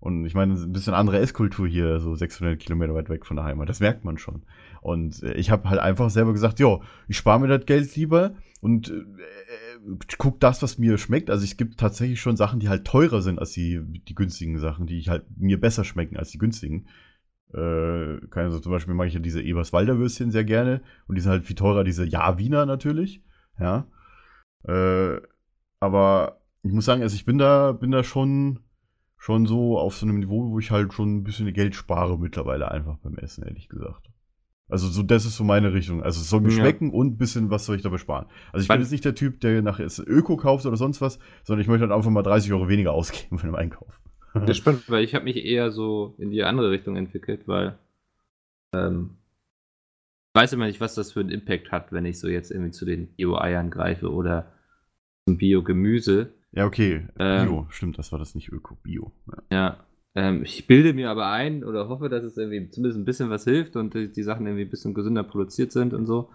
Und ich meine, ein bisschen andere Esskultur hier, so 600 Kilometer weit weg von der Heimat, das merkt man schon. Und äh, ich habe halt einfach selber gesagt, jo, ich spare mir das Geld lieber und äh, guck das, was mir schmeckt. Also es gibt tatsächlich schon Sachen, die halt teurer sind als die, die günstigen Sachen, die ich halt mir besser schmecken als die günstigen. Äh, keine, so zum Beispiel mag ich ja diese Eberswalder Würstchen sehr gerne und die sind halt viel teurer, diese Ja-Wiener natürlich. Ja. Äh, aber ich muss sagen, also ich bin da, bin da schon, schon so auf so einem Niveau, wo ich halt schon ein bisschen Geld spare mittlerweile einfach beim Essen, ehrlich gesagt. Also so, das ist so meine Richtung. Also es soll mir Ja. schmecken und ein bisschen was soll ich dabei sparen. Also ich Wann- bin jetzt nicht der Typ, der nachher jetzt Öko kauft oder sonst was, sondern ich möchte halt einfach mal 30 Euro weniger ausgeben von dem Einkauf. Das ist spannend, weil ich habe mich eher so in die andere Richtung entwickelt, weil ähm, ich weiß immer nicht, was das für einen Impact hat, wenn ich so jetzt irgendwie zu den Bio-Eiern greife oder zum Bio-Gemüse. Ja, okay. Ähm. Bio, stimmt, das war das nicht Öko, Bio. Ja. Ja, ähm, ich bilde mir aber ein oder hoffe, dass es irgendwie zumindest ein bisschen was hilft und die, die Sachen irgendwie ein bisschen gesünder produziert sind und so.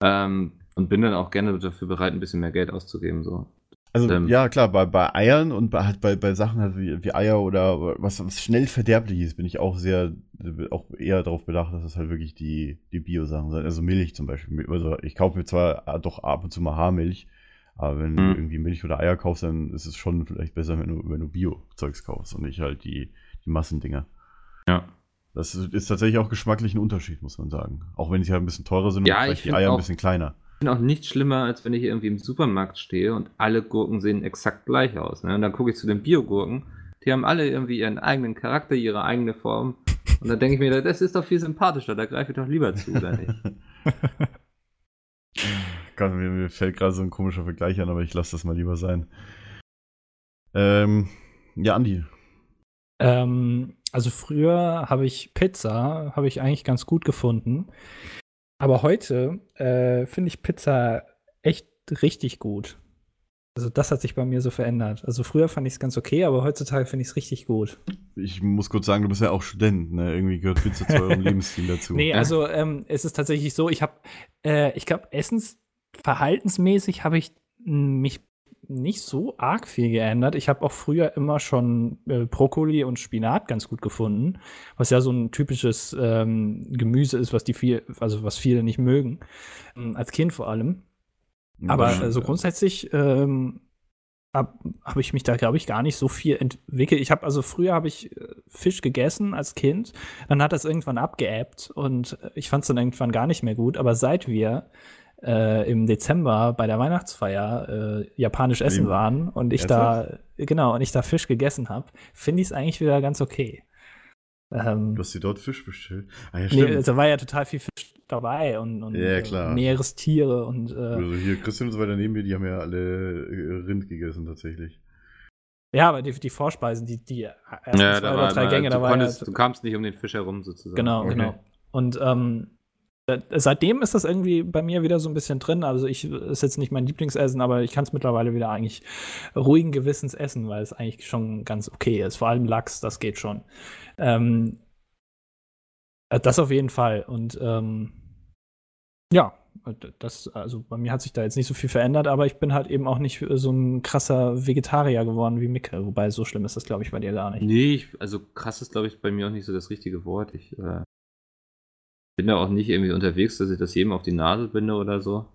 Ähm, und bin dann auch gerne dafür bereit, ein bisschen mehr Geld auszugeben. So. Also Ähm. ja, klar, bei, bei Eiern und bei, halt bei, bei Sachen halt wie, wie Eier oder was, was schnell verderblich ist, bin ich auch sehr, auch eher darauf bedacht, dass es halt wirklich die, die Bio-Sachen sind. Also Milch zum Beispiel. Also ich kaufe mir zwar doch ab und zu mal Haarmilch, aber wenn du Mhm. irgendwie Milch oder Eier kaufst, dann ist es schon vielleicht besser, wenn du, wenn du Bio-Zeugs kaufst und nicht halt die, die Massendinger. Ja. Das ist tatsächlich auch geschmacklich ein Unterschied, muss man sagen. Auch wenn sie halt ein bisschen teurer sind Ja, und ich vielleicht die Eier auch- ein bisschen kleiner. Ich finde auch nichts schlimmer, als wenn ich irgendwie im Supermarkt stehe und alle Gurken sehen exakt gleich aus. Ne? Und dann gucke ich zu den Biogurken. Die haben alle irgendwie ihren eigenen Charakter, ihre eigene Form. Und dann denke ich mir, das ist doch viel sympathischer, da greife ich doch lieber zu, oder nicht? Gott, mir, mir fällt gerade so ein komischer Vergleich an, aber ich lasse das mal lieber sein. Ähm, ja, Andi. Ähm, also früher habe ich Pizza, habe ich eigentlich ganz gut gefunden. Aber heute äh, finde ich Pizza echt richtig gut. Also das hat sich bei mir so verändert. Also früher fand ich es ganz okay, aber heutzutage finde ich es richtig gut. Ich muss kurz sagen, du bist ja auch Student, ne? Irgendwie gehört Pizza zu eurem Lebensstil dazu. Nee, also ähm, es ist tatsächlich so, ich habe, äh, ich glaube, essensverhaltensmäßig habe ich m, mich nicht so arg viel geändert. Ich habe auch früher immer schon äh, Brokkoli und Spinat ganz gut gefunden, was ja so ein typisches ähm, Gemüse ist, was die viel, also was viele nicht mögen, ähm, als Kind vor allem. Aber Ja, äh, so ja. grundsätzlich ähm, habe hab ich mich da, glaube ich, gar nicht so viel entwickelt. Ich habe also früher habe ich äh, Fisch gegessen als Kind, dann hat das irgendwann abgeebbt und äh, ich fand es dann irgendwann gar nicht mehr gut. Aber seit wir äh, im Dezember bei der Weihnachtsfeier äh, japanisch essen waren und ich da genau und ich da Fisch gegessen habe, finde ich es eigentlich wieder ganz okay. Ähm, Du hast dir dort Fisch bestellt. Ah, ja, nee, stimmt. also war ja total viel Fisch dabei und, und Ja, äh, klar. Meerestiere und äh, also hier, Christian und so weiter neben mir, die haben ja alle äh, Rind gegessen, tatsächlich. Ja, aber die, die Vorspeisen, die, die ersten Ja, zwei da oder war drei Gänge, du, da war ja, konntest, du kamst nicht um den Fisch herum sozusagen. genau, Okay. genau. Und ähm, äh, seitdem ist das irgendwie bei mir wieder so ein bisschen drin. Also ich ist jetzt nicht mein Lieblingsessen, aber ich kann es mittlerweile wieder eigentlich ruhigen Gewissens essen, weil es eigentlich schon ganz okay ist. Vor allem Lachs, das geht schon. Ähm, äh, das auf jeden Fall. Und ähm, ja, das, also bei mir hat sich da jetzt nicht so viel verändert, aber ich bin halt eben auch nicht so ein krasser Vegetarier geworden wie Micke. Wobei so schlimm ist das, glaube ich, bei dir gar nicht. Nee, ich, also krass ist, glaube ich, bei mir auch nicht so das richtige Wort. Ich äh, bin da auch nicht irgendwie unterwegs, dass ich das jedem auf die Nase binde oder so.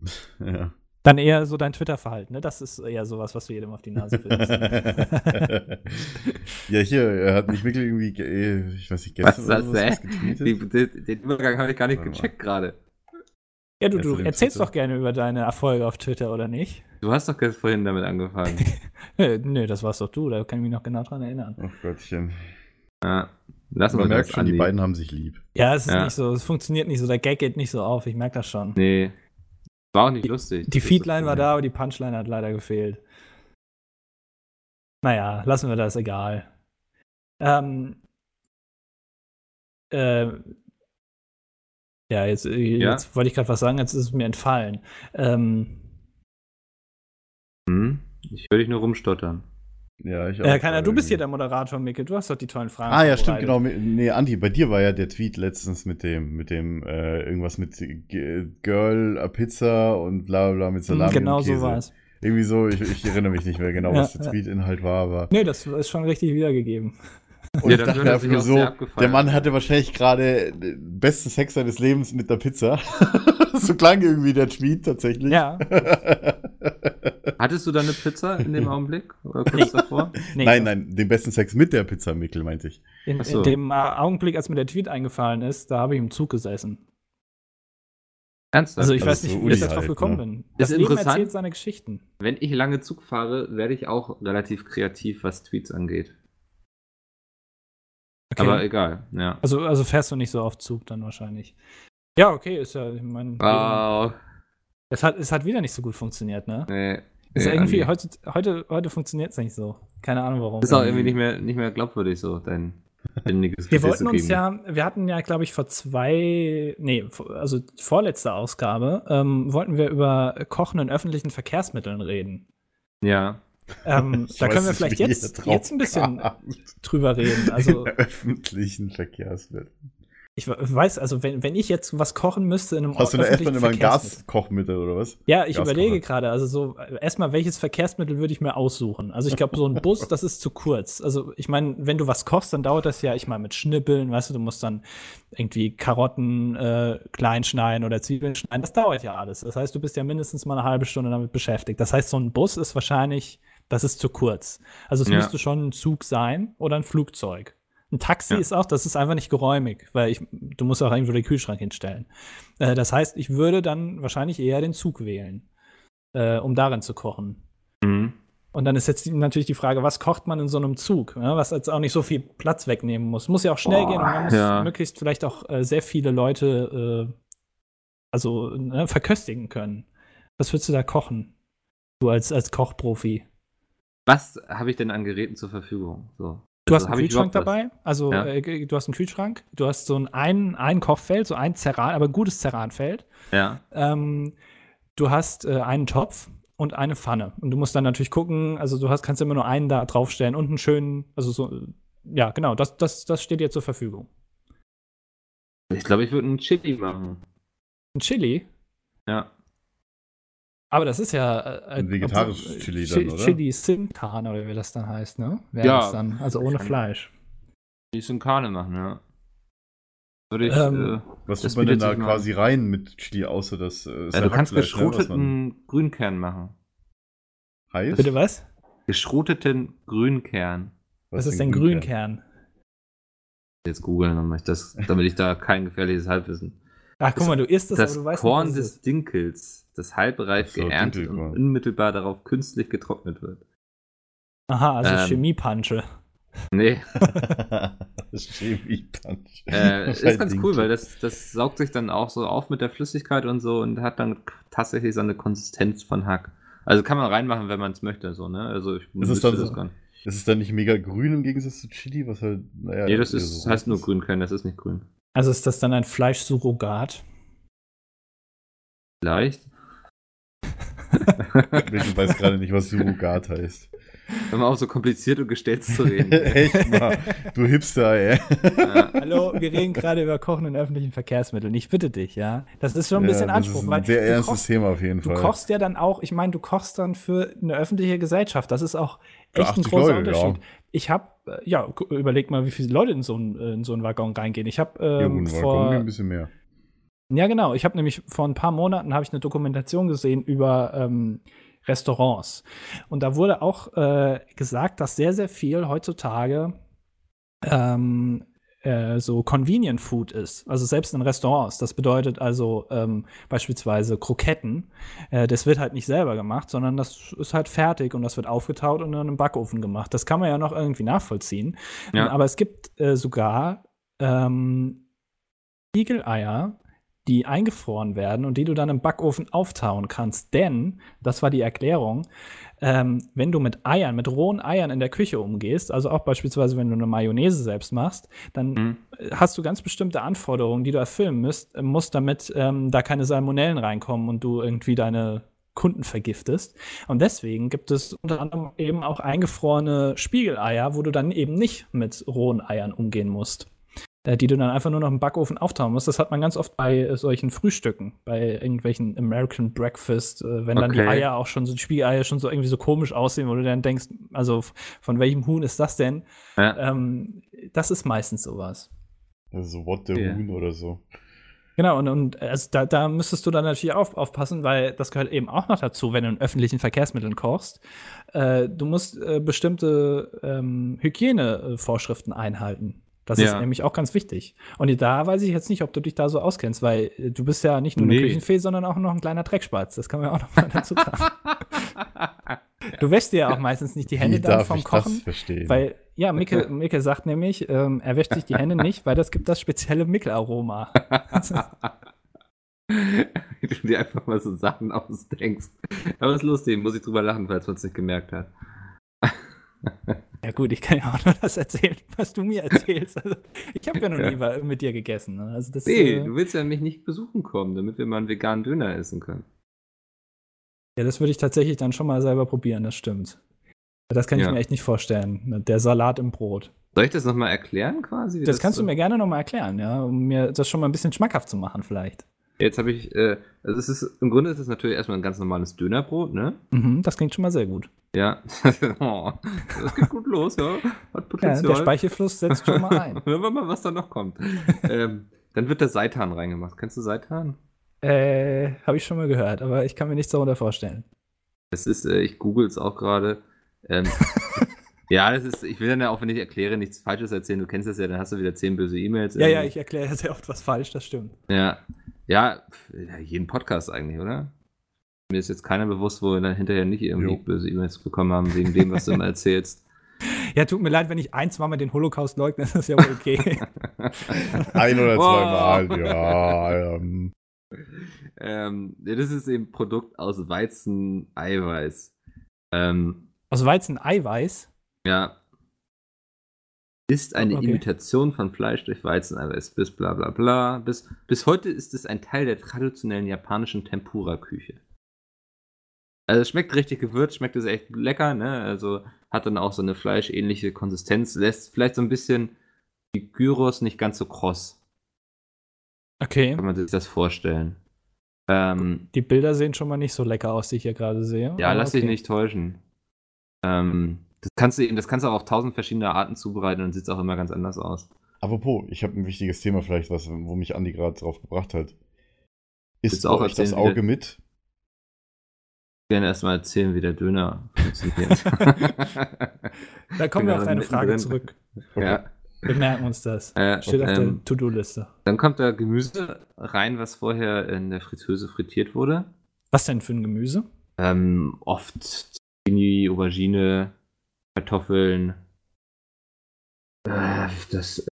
Ja. Dann eher so dein Twitter-Verhalten, ne? Das ist eher sowas, was du jedem auf die Nase bindest. ja, hier, er hat mich wirklich irgendwie, ge- äh, ich weiß nicht, gestern Was ist oder das. Die, die, den Übergang habe ich gar nicht Warte gecheckt gerade. ja, du, du erzählst Twitter? doch gerne über deine Erfolge auf Twitter, oder nicht? Du hast doch vorhin damit angefangen. Nö, nö, das warst doch du, da kann ich mich noch genau dran erinnern. Ach Gottchen. ja, lassen Man wir merkt das, schon, die beiden haben sich lieb. Ja, es ist Ja. nicht so, es funktioniert nicht so, der Gag geht nicht so auf, ich merke das schon. Nee. War auch nicht lustig. Die Das ist Feedline war da, aber die Punchline hat leider gefehlt. Naja, lassen wir das, egal. Ähm, äh, ja, jetzt, äh, Ja? jetzt wollte ich gerade was sagen, jetzt ist es mir entfallen. Ähm, Hm? Ich höre dich nur rumstottern. Ja, ich äh, Keiner, du bist irgendwie. hier der Moderator, Micke, du hast doch die tollen Fragen. Ah ja, stimmt, genau. Nee, Andi, bei dir war ja der Tweet letztens mit dem, mit dem, äh, irgendwas mit G Girl, a Pizza und bla bla mit Salami Hm, genau und Käse. so war es. Irgendwie so, ich, ich erinnere mich nicht mehr genau, Ja, was der ja. Tweet-Inhalt war, aber. Nee, das ist schon richtig wiedergegeben. Und Ja, ich dachte einfach nur so, der Mann hatte wahrscheinlich gerade den besten Sex seines Lebens mit der Pizza. so klang irgendwie der Tweet tatsächlich. Ja. Hattest du da eine Pizza in dem Augenblick? Oder kurz davor? Nee, nein, nein, den besten Sex mit der Pizza, Mikkel, meinte ich. In, so. in dem Augenblick, als mir der Tweet eingefallen ist, da habe ich im Zug gesessen. Ernsthaft? Also ich Also weiß nicht, so wie ich Uni da drauf halt, gekommen ne? bin. Ist Das Leben interessant. erzählt seine Geschichten. Wenn ich lange Zug fahre, werde ich auch relativ kreativ, was Tweets angeht. Okay. Aber egal, ja. also, also fährst du nicht so auf Zug dann wahrscheinlich. Ja, okay, ist ja, ich meine, Oh, es, hat, es hat wieder nicht so gut funktioniert, ne? nee. Ist nee, irgendwie, heute, heute, heute funktioniert es nicht so. Keine Ahnung warum. ist auch irgendwie nicht mehr, nicht mehr glaubwürdig so, dein ständiges Wir wollten uns ja, wir hatten ja, glaube ich, vor zwei, nee, also vorletzte Ausgabe, ähm, wollten wir über Kochen in öffentlichen Verkehrsmitteln reden. Ja. Ähm, da können wir vielleicht jetzt, jetzt ein bisschen kamt. drüber reden. Also In öffentlichen Verkehrsmitteln. ich weiß, also wenn, wenn ich jetzt was kochen müsste in einem Hast du da erstmal öffentlichen immer ein Gaskochmittel oder was? Ja, ich Gaskocher. überlege gerade, also so erstmal, welches Verkehrsmittel würde ich mir aussuchen? Also ich glaube, so ein Bus, das ist zu kurz. Also ich meine, wenn du was kochst, dann dauert das ja, ich meine, mit Schnippeln, weißt du, du musst dann irgendwie Karotten äh, klein schneiden oder Zwiebeln schneiden. Das dauert ja alles. Das heißt, du bist ja mindestens mal eine halbe Stunde damit beschäftigt. Das heißt, so ein Bus ist wahrscheinlich, das ist zu kurz. Also es Ja. müsste schon ein Zug sein oder ein Flugzeug. Ein Taxi Ja. ist auch, das ist einfach nicht geräumig, weil ich, du musst auch irgendwo den Kühlschrank hinstellen. Äh, das heißt, ich würde dann wahrscheinlich eher den Zug wählen, äh, um darin zu kochen. Mhm. Und dann ist jetzt natürlich die Frage, was kocht man in so einem Zug, ne, was jetzt auch nicht so viel Platz wegnehmen muss. Muss ja auch schnell Boah, gehen und man muss ja. möglichst vielleicht auch äh, sehr viele Leute äh, also ne, verköstigen können. Was würdest du da kochen? Du als, als Kochprofi. Was habe ich denn an Geräten zur Verfügung? So. Du Also, hast einen hab ich Kühlschrank dabei, also Ja. äh, du hast einen Kühlschrank, du hast so ein, ein, ein Kochfeld, so ein Ceran, aber ein gutes Ceranfeld. Ja. Ähm, du hast äh, einen Topf und eine Pfanne. Und du musst dann natürlich gucken, also du hast, kannst immer nur einen da draufstellen und einen schönen, also so, ja, genau, das, das, das steht dir zur Verfügung. Ich glaube, ich würde einen Chili machen. Ein Chili, Ja. Aber das ist ja äh, Ein vegetarisches obwohl, Chili Chi- dann, oder? Chili Sin Carne oder wie das dann heißt, ne? Wäre Ja. das dann, also ohne Fleisch. Die sind Karne machen, ja. Würde ich. Ähm, äh, Was Das tut man denn da quasi rein mit Chili, außer das äh, äh, du kannst ne, was geschroteten Grünkern machen. heißt? Bitte was? Geschroteten Grünkern. Was, ist denn Grünkern? Jetzt googeln, damit ich, das, damit ich da kein gefährliches Halbwissen. Ach, guck mal, du isst es, Das aber du weißt Korn nicht, was es des ist. Dinkels, das halbreif so, geerntet und unmittelbar darauf künstlich getrocknet wird. Aha, also Ähm, Chemiepansche. Nee, Chemie-Punch. äh, ist ganz cool, weil das, das saugt sich dann auch so auf mit der Flüssigkeit und so und hat dann tatsächlich so eine Konsistenz von Hack. Also kann man reinmachen, wenn man es möchte, so, ne? Also ich es müsste dann das so- gar nicht. Ist es dann nicht mega grün im Gegensatz zu Chili, was halt, naja. Nee, das ist, so heißt nur ist? Grünkern, das ist nicht grün. Also ist das dann ein Fleischsurrogat? Vielleicht. Ich weiß gerade nicht, was Surrogat heißt. Wenn man auch so kompliziert und gestellt zu reden. Echt mal. Du Hipster, ey. ja. Hallo, wir reden gerade über Kochen in öffentlichen Verkehrsmitteln. Ich bitte dich, ja. Das ist schon ein bisschen ja, Anspruch, Das ist weil ein sehr du ernstes kochst, Thema auf jeden du Fall. kochst ja dann auch, ich meine, du kochst dann für eine öffentliche Gesellschaft. Das ist auch echt ein 80 großer Leute, Unterschied. ja. Ich habe, ja, überleg mal, wie viele Leute in so einen, in so einen Waggon reingehen. Ich habe ja, ähm, gut, vor, vor, ein bisschen mehr. Ja, genau. Ich habe nämlich vor ein paar Monaten habe ich eine Dokumentation gesehen über ähm, Restaurants. Und da wurde auch äh, gesagt, dass sehr, sehr viel heutzutage ähm, äh, so Convenient Food ist. Also selbst in Restaurants. Das bedeutet also ähm, beispielsweise Kroketten. Äh, das wird halt nicht selber gemacht, sondern das ist halt fertig und das wird aufgetaut und in einem Backofen gemacht. Das kann man ja noch irgendwie nachvollziehen. Ja. Aber es gibt äh, sogar ähm, Spiegeleier, die eingefroren werden und die du dann im Backofen auftauen kannst. Denn, das war die Erklärung, ähm, wenn du mit Eiern, mit rohen Eiern in der Küche umgehst, also auch beispielsweise, wenn du eine Mayonnaise selbst machst, dann Mhm. hast du ganz bestimmte Anforderungen, die du erfüllen musst, äh, musst damit ähm, da keine Salmonellen reinkommen und du irgendwie deine Kunden vergiftest. Und deswegen gibt es unter anderem eben auch eingefrorene Spiegeleier, wo du dann eben nicht mit rohen Eiern umgehen musst. Äh, die du dann einfach nur noch im Backofen auftauen musst. Das hat man ganz oft bei äh, solchen Frühstücken, bei irgendwelchen American Breakfast, äh, wenn dann die Okay. Eier auch schon so, die Spiegeleier schon so irgendwie so komisch aussehen, wo du dann denkst, also von welchem Huhn ist das denn? Ja. Ähm, das ist meistens sowas. Also What the Ja. Moon oder so. Genau, und, und also da, da müsstest du dann natürlich auf, aufpassen, weil das gehört eben auch noch dazu, wenn du in öffentlichen Verkehrsmitteln kochst. Äh, du musst äh, bestimmte ähm, Hygienevorschriften einhalten. Das ist Ja. nämlich auch ganz wichtig. Und da weiß ich jetzt nicht, ob du dich da so auskennst, weil äh, du bist ja nicht nur eine Nee. Küchenfee, sondern auch noch ein kleiner Dreckspatz. Das kann man ja auch noch mal dazu sagen. du wäschst dir ja auch meistens nicht die Hände Wie dann vom ich Kochen. Weil, ja, Micke, Micke sagt nämlich, ähm, er wäscht sich die Hände nicht, weil das gibt das spezielle Mickelaroma. Wie du dir einfach mal so Sachen ausdenkst. Aber ist lustig, muss ich drüber lachen, falls man es nicht gemerkt hat. Ja gut, ich kann ja auch nur das erzählen, was du mir erzählst. Also, ich habe ja noch nie mit dir gegessen. Ne? Also das, Nee, äh, du willst ja mich nicht besuchen kommen, damit wir mal einen veganen Döner essen können. ja, das würde ich tatsächlich dann schon mal selber probieren, das stimmt. Das kann ich Ja. mir echt nicht vorstellen. ne? Der Salat im Brot. Soll ich das nochmal erklären quasi? wie Das, kannst so- du mir gerne noch mal erklären, ja, um mir das schon mal ein bisschen schmackhaft zu machen vielleicht. Jetzt habe ich, äh, also es ist, im Grunde ist es natürlich erstmal ein ganz normales Dönerbrot, ne? Mhm, das klingt schon mal sehr gut. Ja. oh, das geht gut los, ja. Hat Ja, Potenzial. der Speichelfluss setzt schon mal ein. Hören wir mal, was da noch kommt. ähm, dann wird der Seitan reingemacht. Kennst du Seitan? äh, habe ich schon mal gehört, aber ich kann mir nichts darunter vorstellen. Das ist, äh, ich google es auch gerade. Ähm, ja, das ist, ich will dann ja auch, wenn ich erkläre, nichts Falsches erzählen. Du kennst das ja, dann hast du wieder zehn böse E-Mails. Ja, ja, ich erkläre ja sehr oft was falsch, das stimmt. Ja, ja, jeden Podcast eigentlich, oder? Mir ist jetzt keiner bewusst, wo wir dann hinterher nicht irgendwie Jo. böse E-Mails bekommen haben, wegen dem, was du immer erzählst. Ja, tut mir leid, wenn ich ein, zweimal den Holocaust leugne, das ist ja wohl okay. Ein oder zweimal, ja. Ähm, ähm, das ist eben Produkt aus Weizen-Eiweiß. Ähm, Aus Weizen-Eiweiß. ja. Ist eine Okay. Imitation von Fleisch durch Weizeneiweiß bis bla bla bla. Bis, bis heute ist es ein Teil der traditionellen japanischen Tempura-Küche. Also es schmeckt richtig gewürzt, schmeckt es echt lecker, ne? Also hat dann auch so eine fleischähnliche Konsistenz, lässt vielleicht so ein bisschen die Gyros nicht ganz so kross, Okay. kann man sich das vorstellen. Ähm, Die Bilder sehen schon mal nicht so lecker aus, die ich hier gerade sehe. Ja, aber lass dich okay. nicht täuschen. Ähm, das kannst du eben, das kannst du auch auf tausend verschiedene Arten zubereiten und sieht auch immer ganz anders aus. apropos, ich habe ein wichtiges Thema vielleicht, was, wo mich Andi gerade drauf gebracht hat. Ist auch euch das Auge mit? Ich gerne erstmal erzählen, wie der Döner funktioniert. Da kommen wir auf deine Frage mittendrin. zurück. ja. Wir merken uns das. Äh, Steht auf ähm, der To-Do-Liste. Dann kommt da Gemüse rein, was vorher in der Fritteuse frittiert wurde. Was denn für ein Gemüse? Ähm, oft Zucchini, Aubergine, Kartoffeln. Äh, das.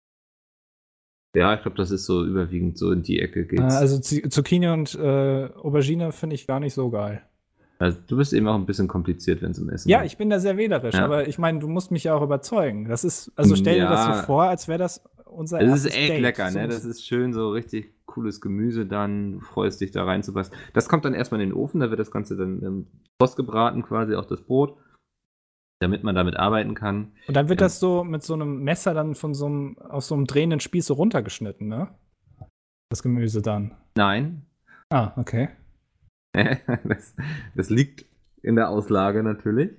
Ja, ich glaube, das ist so überwiegend so in die Ecke geht's. also Z- Zucchini und äh, Aubergine finde ich gar nicht so geil. Also, du bist eben auch ein bisschen kompliziert, wenn es um Essen Ja, geht. ich bin da sehr wählerisch, Ja. aber ich meine, du musst mich ja auch überzeugen. Das ist, also stell dir das Ja. so vor, als wäre das unser Das ist echt Date. lecker, ne? Das ist schön, so richtig cooles Gemüse dann. Du freust dich da reinzupassen. Das kommt dann erstmal in den Ofen, da wird das Ganze dann im Post gebraten, quasi auch das Brot, damit man damit arbeiten kann. Und dann wird Ja. das so mit so einem Messer dann von so einem, aus so einem drehenden Spieß so runtergeschnitten, ne? Das Gemüse dann. Nein, Ah, okay. das, das liegt in der Auslage natürlich.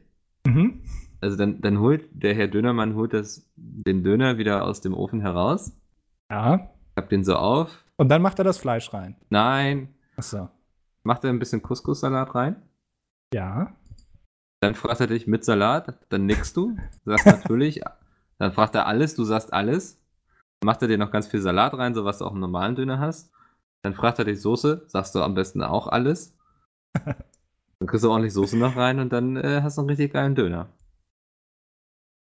Mhm. Also dann, dann holt der Herr Dönermann holt das, den Döner wieder aus dem Ofen heraus, Ja. klappt den so auf. Und dann macht er das Fleisch rein. Nein, Achso. macht er ein bisschen Couscous-Salat rein. Ja. Dann fragt er dich mit Salat, dann nickst du, sagst natürlich, dann fragt er alles, du sagst alles. Dann macht er dir noch ganz viel Salat rein, so was du auch im normalen Döner hast. Dann fragt er dich Soße, sagst du am besten auch alles. Dann kriegst du ordentlich Soße noch rein und dann äh, hast du einen richtig geilen Döner.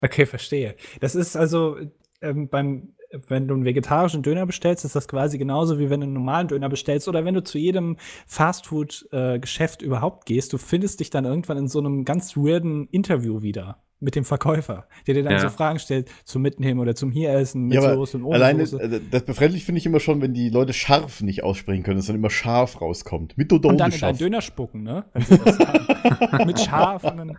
Okay, verstehe. Das ist also ähm, beim, wenn du einen vegetarischen Döner bestellst, ist das quasi genauso wie wenn du einen normalen Döner bestellst oder wenn du zu jedem Fastfood-Geschäft überhaupt gehst. Du findest dich dann irgendwann in so einem ganz weirden Interview wieder mit dem Verkäufer, der dir dann Ja. so Fragen stellt zum Mitnehmen oder zum Hieressen mit Ja, Soße und ohne Alleine, Soße. äh, das befremdlich finde ich immer schon, wenn die Leute scharf nicht aussprechen können, dass dann immer scharf rauskommt. Mit oder Und dann in deinen scharf. Döner spucken, ne? Wenn sie das sagen. mit scharf und dann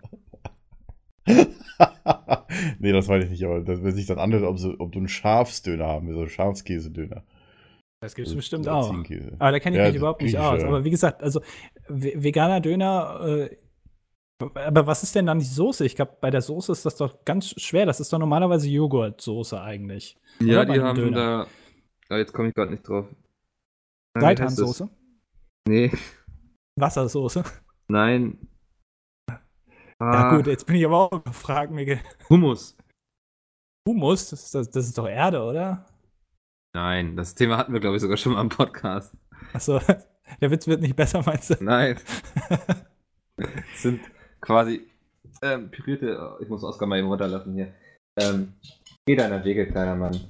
nee, das weiß ich nicht, aber das, wenn sich dann anhört, ob, so, ob du einen Schafsdöner haben willst, so einen Schafskäse-Döner. Das gibt es Also, bestimmt auch. Ziegenkäse. Aber da kenne ich Ja, mich überhaupt nicht aus. Aber wie gesagt, also ve- veganer Döner, äh, aber was ist denn dann die Soße? Ich glaube, bei der Soße ist das doch ganz schwer. Das ist doch normalerweise Joghurtsoße eigentlich. Ja, Oder die haben Döner. da. Ah, jetzt komme ich gerade nicht drauf. Seitansoße, Nee, Wassersoße. nein. Ja Ah, gut, jetzt bin ich aber auch gefragt, Miguel. Hummus. Humus, das ist, das, das ist doch Erde, oder? Nein, das Thema hatten wir, glaube ich, sogar schon mal im Podcast. Achso, der Witz wird nicht besser, meinst du? Nein. Das sind quasi ähm, pürierte. Ich muss Oskar mal eben runterlassen hier. Ähm, geh deiner Wege, kleiner Mann.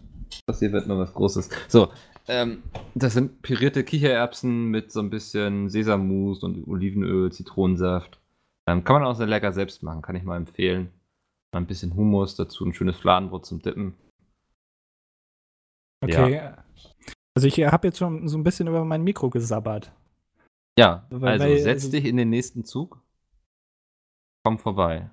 Das hier wird nur was Großes. So, ähm, das sind pürierte Kichererbsen mit so ein bisschen Sesammus und Olivenöl, Zitronensaft. Ähm, kann man auch sehr lecker selbst machen, kann ich mal empfehlen. Mal ein bisschen Hummus dazu, ein schönes Fladenbrot zum Dippen. Okay. Also ich habe jetzt schon so ein bisschen über mein Mikro gesabbert. Ja, Weil- also weil- setz also- dich in den nächsten Zug. Komm vorbei.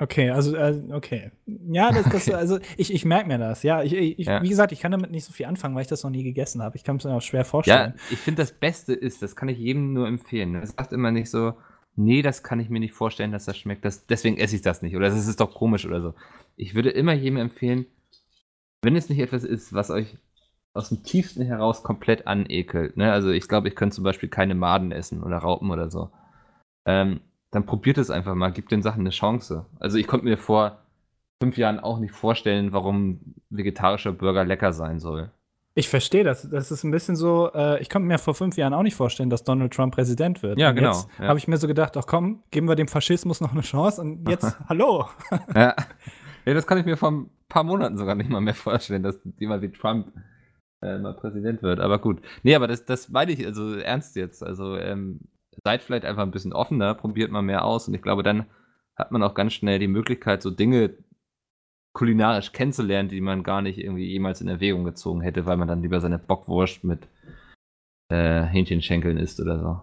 Okay, also, äh, okay. Ja, das, das, also ich, ich merke mir das. Ja, ich, ich, Ja. wie gesagt, ich kann damit nicht so viel anfangen, weil ich das noch nie gegessen habe. Ich kann es mir auch schwer vorstellen. Ja, ich finde das Beste ist, das kann ich jedem nur empfehlen. Es sagt immer nicht so, nee, das kann ich mir nicht vorstellen, dass das schmeckt. Das, deswegen esse ich das nicht. Oder das ist doch komisch oder so. Ich würde immer jedem empfehlen, wenn es nicht etwas ist, was euch aus dem tiefsten heraus komplett anekelt. Ne? Also ich glaube, ich könnte zum Beispiel keine Maden essen oder Raupen oder so. Ähm, dann probiert es einfach mal, gibt den Sachen eine Chance. Also ich konnte mir vor fünf Jahren auch nicht vorstellen, warum vegetarischer Burger lecker sein soll. Ich verstehe das. Das ist ein bisschen so, äh, ich konnte mir vor fünf Jahren auch nicht vorstellen, dass Donald Trump Präsident wird. Ja, Und genau, Jetzt ja. habe ich mir so gedacht, ach komm, geben wir dem Faschismus noch eine Chance und jetzt, hallo. Ja. ja, das kann ich mir vor ein paar Monaten sogar nicht mal mehr vorstellen, dass jemand wie Trump äh, mal Präsident wird. Aber gut. Nee, aber das, das meine ich also ernst jetzt. Also ähm, seid vielleicht einfach ein bisschen offener, probiert mal mehr aus und ich glaube, dann hat man auch ganz schnell die Möglichkeit, so Dinge kulinarisch kennenzulernen, die man gar nicht irgendwie jemals in Erwägung gezogen hätte, weil man dann lieber seine Bockwurst mit äh, Hähnchenschenkeln isst oder so.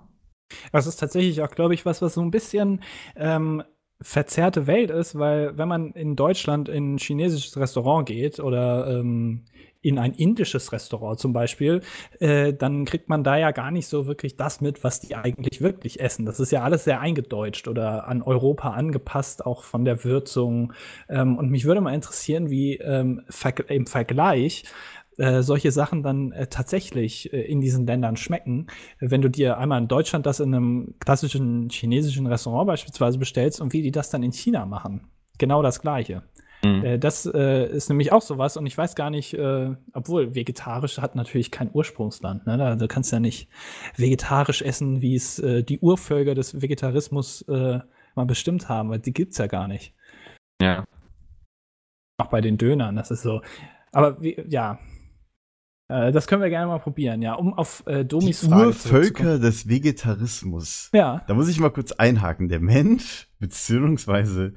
Das ist tatsächlich auch, glaube ich, was, was so ein bisschen ähm, verzerrte Welt ist, weil wenn man in Deutschland in ein chinesisches Restaurant geht oder ähm, in ein indisches Restaurant zum Beispiel, äh, dann kriegt man da ja gar nicht so wirklich das mit, was die eigentlich wirklich essen. Das ist ja alles sehr eingedeutscht oder an Europa angepasst, auch von der Würzung. Ähm, und mich würde mal interessieren, wie ähm, im Vergleich äh, solche Sachen dann äh, tatsächlich äh, in diesen Ländern schmecken. Wenn du dir einmal in Deutschland das in einem klassischen chinesischen Restaurant beispielsweise bestellst und wie die das dann in China machen. Genau das Gleiche. Mhm. Äh, das äh, ist nämlich auch sowas und ich weiß gar nicht, äh, obwohl vegetarisch hat natürlich kein Ursprungsland. Ne? Da, du kannst ja nicht vegetarisch essen, wie es äh, die Urvölker des Vegetarismus äh, mal bestimmt haben, weil die gibt's ja gar nicht. Ja. Auch bei den Dönern, das ist so. Aber wie, ja. Äh, das können wir gerne mal probieren, ja. Um auf äh, Domis Die Frage. Urvölker des Vegetarismus. Ja. Da muss ich mal kurz einhaken. Der Mensch, beziehungsweise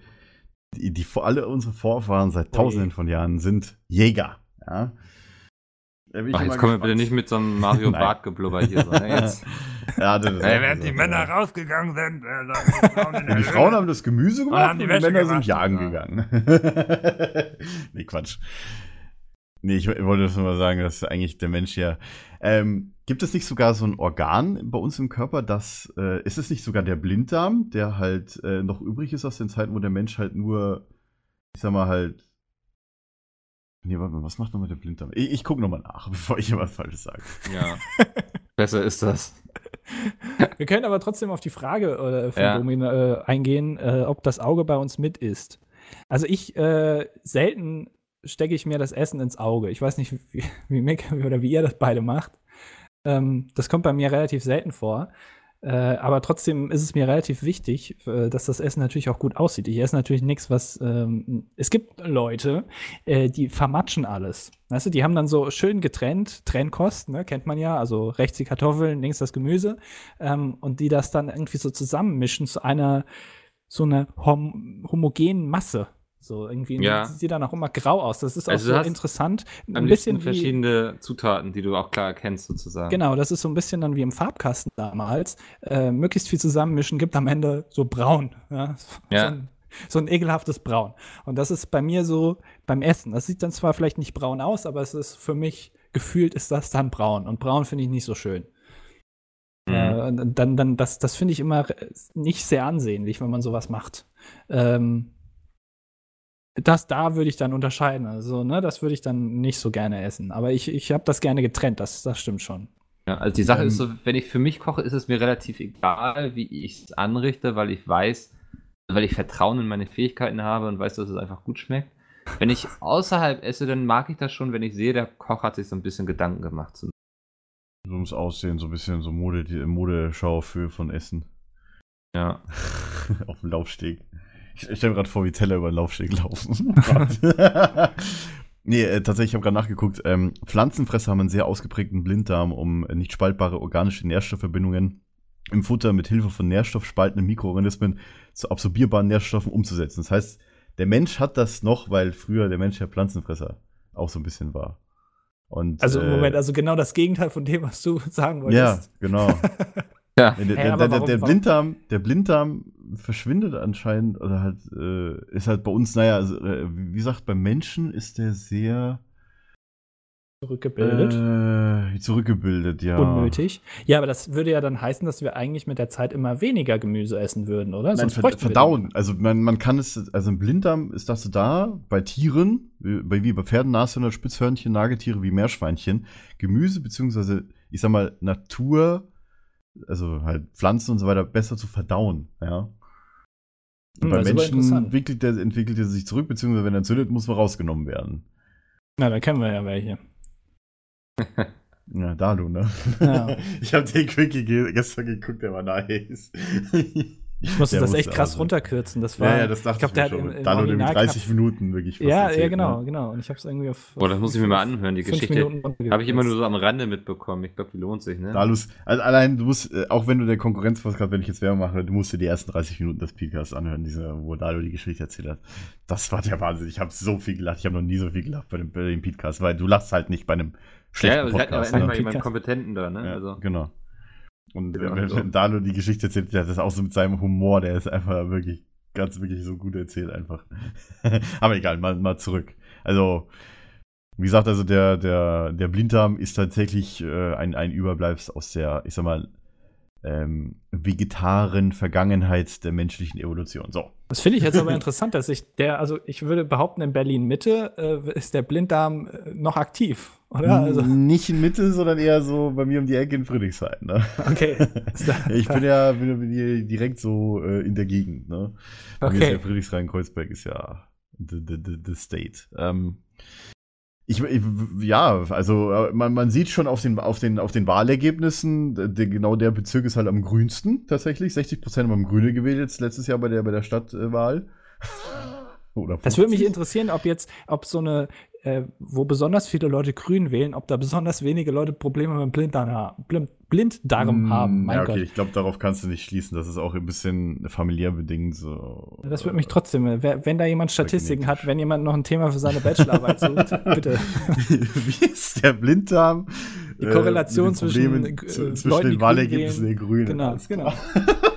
die, die alle unsere Vorfahren seit tausenden von Jahren sind Jäger. Ja. Ich Ach, jetzt kommen wir bitte nicht mit so einem Mario Nein. Bart-Geblubber hier. So, ne? jetzt. Ja, das ist Hey, während so. die Männer rausgegangen sind, äh, die Frauen Die. Frauen haben das Gemüse gemacht und die die, Wäsche Männer sind jagen ja. gegangen. nee, Quatsch. Nee, ich wollte das nur mal sagen, dass eigentlich der Mensch ja. Ähm, gibt es nicht sogar so ein Organ bei uns im Körper, das äh, ist es nicht sogar der Blinddarm, der halt äh, noch übrig ist aus den Zeiten, wo der Mensch halt nur, ich sag mal halt. Nee, warte mal, was macht nochmal der Blinddarm? Ich, ich gucke nochmal nach, bevor ich hier was Falsches sage. Ja. Besser ist das. Wir können aber trotzdem auf die Frage äh, von Ja. Domin äh, eingehen, äh, ob das Auge bei uns mit ist. Also ich äh, selten stecke ich mir das Essen ins Auge. Ich weiß nicht, wie, wie Mick oder wie ihr das beide macht. Ähm, das kommt bei mir relativ selten vor. Äh, aber trotzdem ist es mir relativ wichtig, äh, dass das Essen natürlich auch gut aussieht. Ich esse natürlich nichts, was. Ähm, es gibt Leute, äh, die vermatschen alles. Weißt du, die haben dann so schön getrennt, Trennkost, ne, kennt man ja, also rechts die Kartoffeln, links das Gemüse, ähm, und die das dann irgendwie so zusammenmischen zu einer so einer hom homogenen Masse. So irgendwie Ja. sieht dann auch immer grau aus. Das ist auch Also du so interessant. Ein bisschen wie, verschiedene Zutaten, die du auch klar erkennst, sozusagen. Genau, das ist so ein bisschen dann wie im Farbkasten damals. Äh, möglichst viel zusammenmischen, gibt am Ende so braun. Ja? Ja. So ein so ein ekelhaftes Braun. Und das ist bei mir so beim Essen. Das sieht dann zwar vielleicht nicht braun aus, aber es ist für mich gefühlt ist das dann braun. Und braun finde ich nicht so schön. Mhm. Äh, dann, dann, das, das finde ich immer nicht sehr ansehnlich, wenn man sowas macht. Ähm, das da würde ich dann unterscheiden. Also, ne, das würde ich dann nicht so gerne essen. Aber ich, ich habe das gerne getrennt, das, das stimmt schon. Ja, also die Sache Ähm, ist so, wenn ich für mich koche, ist es mir relativ egal, wie ich es anrichte, weil ich weiß, weil ich Vertrauen in meine Fähigkeiten habe und weiß, dass es einfach gut schmeckt. Wenn ich außerhalb esse, dann mag ich das schon, wenn ich sehe, der Koch hat sich so ein bisschen Gedanken gemacht. Zum- So ums Aussehen, so ein bisschen so Mode, die Modeschau für von Essen. Ja. Auf dem Laufsteg. Ich, ich stelle mir gerade vor, wie Teller über den Laufsteg laufen. Gott. nee, äh, tatsächlich, ich habe gerade nachgeguckt. Ähm, Pflanzenfresser haben einen sehr ausgeprägten Blinddarm, um äh, nicht spaltbare organische Nährstoffverbindungen im Futter mit Hilfe von nährstoffspaltenden Mikroorganismen zu absorbierbaren Nährstoffen umzusetzen. Das heißt, der Mensch hat das noch, weil früher der Mensch ja Pflanzenfresser auch so ein bisschen war. Und, Also im äh, Moment, also genau das Gegenteil von dem, was du sagen Ja, wolltest. genau. Ja. Der, der, der, warum- der, Blinddarm, der Blinddarm verschwindet anscheinend, oder halt, äh, ist halt bei uns, naja, also, äh, wie gesagt, beim Menschen ist der sehr Zurückgebildet. äh, zurückgebildet, ja. Unnötig. Ja, aber das würde ja dann heißen, dass wir eigentlich mit der Zeit immer weniger Gemüse essen würden, oder? Nein, Sonst ver bräuchten wir verdauen. Also man, man kann es, also im Blinddarm ist das so da, bei Tieren, wie bei, wie bei Pferden, Nashörner, Spitzhörnchen, Nagetiere wie Meerschweinchen, Gemüse beziehungsweise, ich sag mal, Natur, also halt Pflanzen und so weiter, besser zu verdauen, ja. Und Hm, bei aber Menschen entwickelt er, entwickelt er sich zurück, beziehungsweise wenn er entzündet, muss man rausgenommen werden. Na, da kennen wir ja welche. Ja, Dalu, ne? Ja. ich habe den Quickie ge gestern geguckt, der war nice. Ich musste Der das musste echt krass also- runterkürzen. Das war, Ja, ja, das dachte glaub, ich, der mir hat schon. im- im Dalu irgendwie Original 30 knapp- Minuten wirklich Ja, erzählt, ja, genau, Ne? genau. Und ich habe es irgendwie auf. Boah, das muss ich mir mal anhören, die Geschichte. Habe ich immer nur so am Rande mitbekommen. Ich glaube, die lohnt sich, ne? Dalus, also allein du musst, äh, auch wenn du der Konkurrenzpodcast, wenn ich jetzt Werbung mache, du musst dir die ersten 30 Minuten des Podcasts anhören, diese, wo Dalu die Geschichte erzählt hat. Das war der Wahnsinn. Ich habe so viel gelacht. Ich habe noch nie so viel gelacht bei dem, bei dem Podcast, weil du lachst halt nicht bei einem ja, schlechten aber hatten aber Podcast. endlich ne? mal jemanden. Kompetenten da, ne? Ja, Also, genau. Und Ja, wenn, wenn Dalu die Geschichte erzählt, der hat das auch so mit seinem Humor, der ist einfach wirklich ganz, wirklich so gut erzählt einfach. Aber egal, mal, mal zurück. Also, wie gesagt, also der, der, der Blinddarm ist tatsächlich äh, ein, ein Überbleibsel aus der, ich sag mal, ähm, vegetaren Vergangenheit der menschlichen Evolution. So. Das finde ich jetzt aber interessant, dass ich der, also ich würde behaupten, in Berlin Mitte äh, ist der Blinddarm äh, noch aktiv, oder? Also, Nicht in Mitte, sondern eher so bei mir um die Ecke in Friedrichshain. Ne? okay. Ich bin ja bin, bin hier direkt so äh, in der Gegend. Ne? Bei Okay. ja Friedrichshain-Kreuzberg ist ja the, the, the, the state. Ähm, ich, ich, ja, also äh, man, man sieht schon auf den, auf den, auf den Wahlergebnissen, der, genau der Bezirk ist halt am grünsten tatsächlich. 60 Prozent haben Grüne gewählt jetzt letztes Jahr bei der, bei der Stadtwahl. Oder Das würde mich 50. interessieren, ob jetzt, ob so eine, äh, wo besonders viele Leute grün wählen, ob da besonders wenige Leute Probleme mit dem Blinddarm, haben- Blind, Blinddarm Mm, haben. Mein ja, okay, Gott. ich glaube, darauf kannst du nicht schließen. Das ist auch ein bisschen familiär bedingt so. Das würde mich trotzdem, äh, wenn da jemand Statistiken hat, wenn jemand noch ein Thema für seine Bachelorarbeit sucht, bitte. Wie ist der Blinddarm? Die äh, Korrelation den zwischen, äh, Leuten, zwischen die den Wahlergebnissen der Grünen. Genau, genau.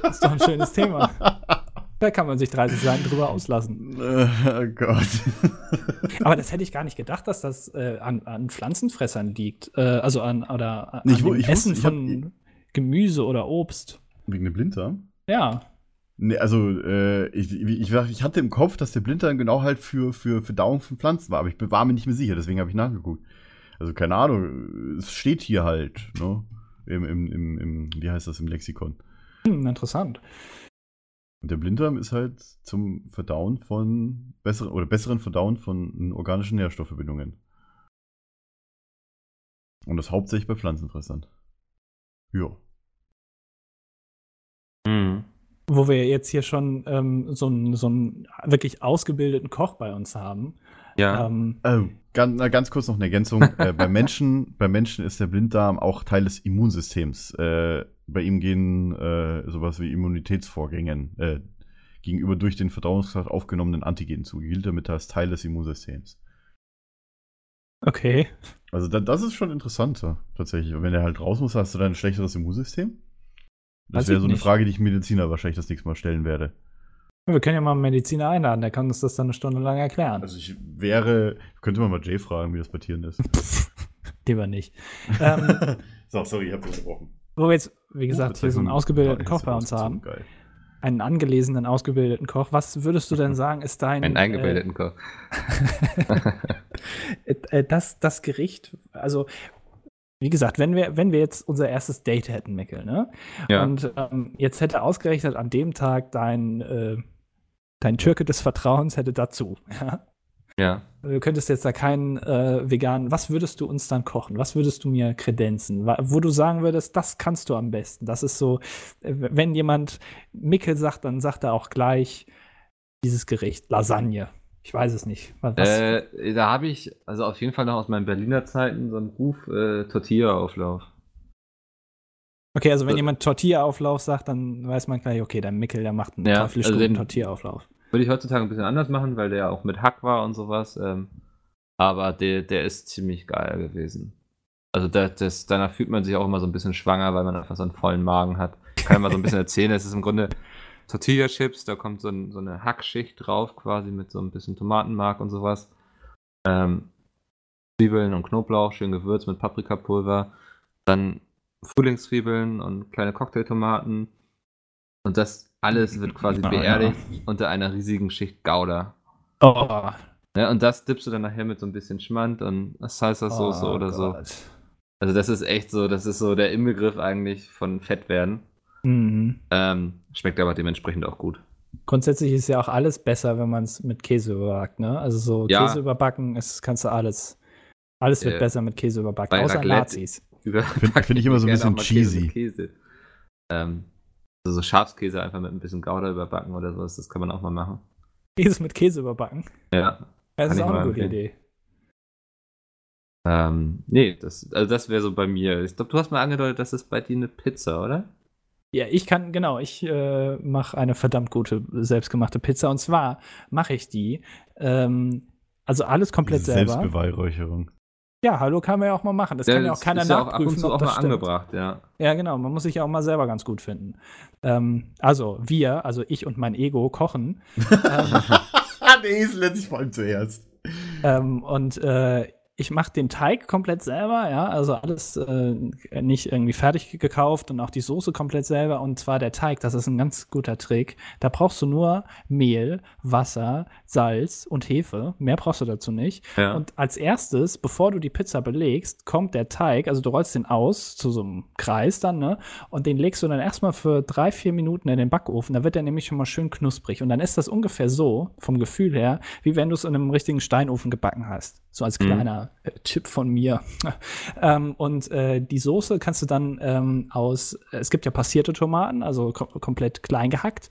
Das ist doch ein schönes Thema. Da kann man sich 30 Seiten drüber auslassen. Äh, oh Gott. Aber das hätte ich gar nicht gedacht, dass das äh, an, an Pflanzenfressern liegt. Äh, also an, oder an, Ich an ich wusste- Essen hab- von Gemüse oder Obst. Wegen dem Blinddarm? Ja. Nee, also äh, ich, ich, ich hatte im Kopf, dass der Blinddarm genau halt für, für Verdauung von Pflanzen war, aber ich war mir nicht mehr sicher, deswegen habe ich nachgeguckt. Also keine Ahnung, es steht hier halt, ne? Im, im, im, im, wie heißt das im Lexikon? Hm, interessant. Und der Blinddarm ist halt zum Verdauen von besseren oder besseren Verdauen von organischen Nährstoffverbindungen. Und das hauptsächlich bei Pflanzenfressern. Ja. Mhm. Wo wir jetzt hier schon ähm, so, einen, so einen wirklich ausgebildeten Koch bei uns haben. Ja. Ähm, Oh, ganz, na, ganz kurz noch eine Ergänzung. äh, bei, Menschen, bei Menschen ist der Blinddarm auch Teil des Immunsystems. Äh, bei ihm gehen äh, sowas wie Immunitätsvorgängen äh, gegenüber durch den Verdauungstrakt aufgenommenen Antigenen zu. Gilt damit als Teil des Immunsystems. okay. Also da, das ist schon interessanter, tatsächlich. Und wenn er halt raus muss, hast du dann ein schlechteres Immunsystem? Das wäre so eine nicht. Frage, die ich Mediziner wahrscheinlich das nächste Mal stellen werde. Wir können ja mal einen Mediziner einladen, der kann uns das dann eine Stunde lang erklären. Also ich wäre, könnte man mal Jay fragen, wie das bei Tieren ist. Lieber nicht. ähm, so, sorry, ich habe unterbrochen. Wo wir jetzt, wie gesagt, hier so einen ausgebildeten Koch bei uns haben, Geil. einen angelesenen, ausgebildeten Koch, was würdest du denn sagen, ist dein Einen eingebildeten Koch. äh, äh, das, das Gericht, also wie gesagt, wenn wir, wenn wir jetzt unser erstes Date hätten, Mickel, ne? Ja. Und ähm, jetzt hätte ausgerechnet an dem Tag dein, äh, dein Türke des Vertrauens hätte dazu. Ja? Ja. Du könntest jetzt da keinen äh, veganen, was würdest du uns dann kochen? Was würdest du mir kredenzen? Wo du sagen würdest, das kannst du am besten. Das ist so, äh, wenn jemand Mickel sagt, dann sagt er auch gleich dieses Gericht, Lasagne. Ich weiß es nicht. Äh, da habe ich, also auf jeden Fall noch aus meinen Berliner Zeiten, so einen Ruf äh, Tortilla-Auflauf. okay, also wenn äh, jemand Tortilla-Auflauf sagt, dann weiß man gleich, okay, der Mickel, der macht einen Ja, also den- Tortilla-Auflauf. Würde ich heutzutage ein bisschen anders machen, weil der ja auch mit Hack war und sowas. Ähm, aber der, der ist ziemlich geil gewesen. Also da, das, danach fühlt man sich auch immer so ein bisschen schwanger, weil man einfach so einen vollen Magen hat. Kann mal so ein bisschen erzählen. Es ist im Grunde Tortilla-Chips, da kommt so, ein, so eine Hackschicht drauf, quasi mit so ein bisschen Tomatenmark und sowas. Ähm, Zwiebeln und Knoblauch, schön gewürzt mit Paprikapulver. Dann Frühlingszwiebeln und kleine Cocktailtomaten. Und das alles wird quasi Ah, ja. beerdigt unter einer riesigen Schicht Gouda. Oh, Ja, und das dippst du dann nachher mit so ein bisschen Schmand und Salsa-Soße oh oder so. Gott. Also das ist echt so, das ist so der Inbegriff eigentlich von Fett werden. Mhm. Ähm, schmeckt aber dementsprechend auch gut. Grundsätzlich ist ja auch alles besser, wenn man es mit Käse überbackt, ne? Also so Ja. Käse überbacken ist, kannst du alles. Alles wird Äh, besser mit Käse überbacken, außer Raclette- Nazis. Über- Find- ich immer so ein bisschen cheesy. Käse. Ähm, also so Schafskäse einfach mit ein bisschen Gouda überbacken oder sowas, das kann man auch mal machen. Käse mit Käse überbacken. Ja. Das ist auch eine gute empfehlen. Idee. Ähm, nee, das, also das wäre so bei mir. Ich glaube, du hast mal angedeutet, das ist bei dir eine Pizza, oder? Ja, ich kann, genau, ich äh, mache eine verdammt gute selbstgemachte Pizza. Und zwar mache ich die, ähm, also alles komplett selber. Selbstbeweihräucherung. Ja, hallo kann man ja auch mal machen. Das kann ja auch keiner ist ja auch ab und nachprüfen, zu ob auch das mal stimmt. angebracht, ja. Ja, genau. Man muss sich ja auch mal selber ganz gut finden. Ähm, also wir, also ich und mein Ego kochen. ähm, Der Esel nennt sich vor allem zuerst. ähm, und äh, ich mache den Teig komplett selber, ja, also alles äh, nicht irgendwie fertig gekauft und auch die Soße komplett selber. Und zwar der Teig, das ist ein ganz guter Trick. Da brauchst du nur Mehl, Wasser, Salz und Hefe. Mehr brauchst du dazu nicht. ja. Und als erstes, bevor du die Pizza belegst, kommt der Teig, also du rollst den aus zu so einem Kreis dann, ne? Und den legst du dann erstmal für drei, vier Minuten in den Backofen. Da wird der nämlich schon mal schön knusprig. Und dann ist das ungefähr so, vom Gefühl her, wie wenn du es in einem richtigen Steinofen gebacken hast. So als Mhm. kleiner äh, Tipp von mir. ähm, und äh, die Soße kannst du dann ähm, aus, es gibt ja passierte Tomaten, also kom komplett klein gehackt.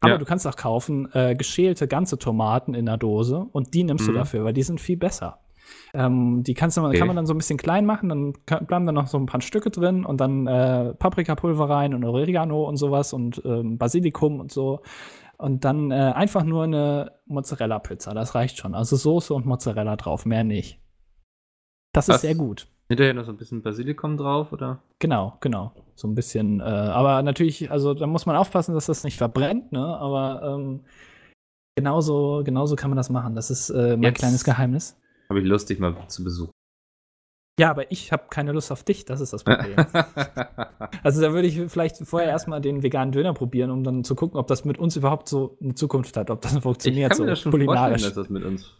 Aber Ja. du kannst auch kaufen äh, geschälte ganze Tomaten in der Dose und die nimmst du Mhm. dafür, weil die sind viel besser. Ähm, die kannst du, Okay. kann man dann so ein bisschen klein machen, dann kann, bleiben da noch so ein paar Stücke drin und dann äh, Paprikapulver rein und Oregano und sowas und ähm, Basilikum und so. Und dann äh, einfach nur eine Mozzarella-Pizza, das reicht schon. Also Soße und Mozzarella drauf, mehr nicht. Das ist Was? sehr gut. Hinterher noch so ein bisschen Basilikum drauf, oder? Genau, genau. So ein bisschen, äh, aber natürlich, also da muss man aufpassen, dass das nicht verbrennt, ne? Aber ähm, genauso, genauso kann man das machen. Das ist äh, mein Jetzt- kleines Geheimnis. Habe ich Lust, dich mal zu besuchen. Ja, aber ich habe keine Lust auf dich, das ist das Problem. also da würde ich vielleicht vorher erstmal den veganen Döner probieren, um dann zu gucken, ob das mit uns überhaupt so eine Zukunft hat, ob das ich funktioniert kann so mir das schon kulinarisch. vorstellen, dass das mit uns.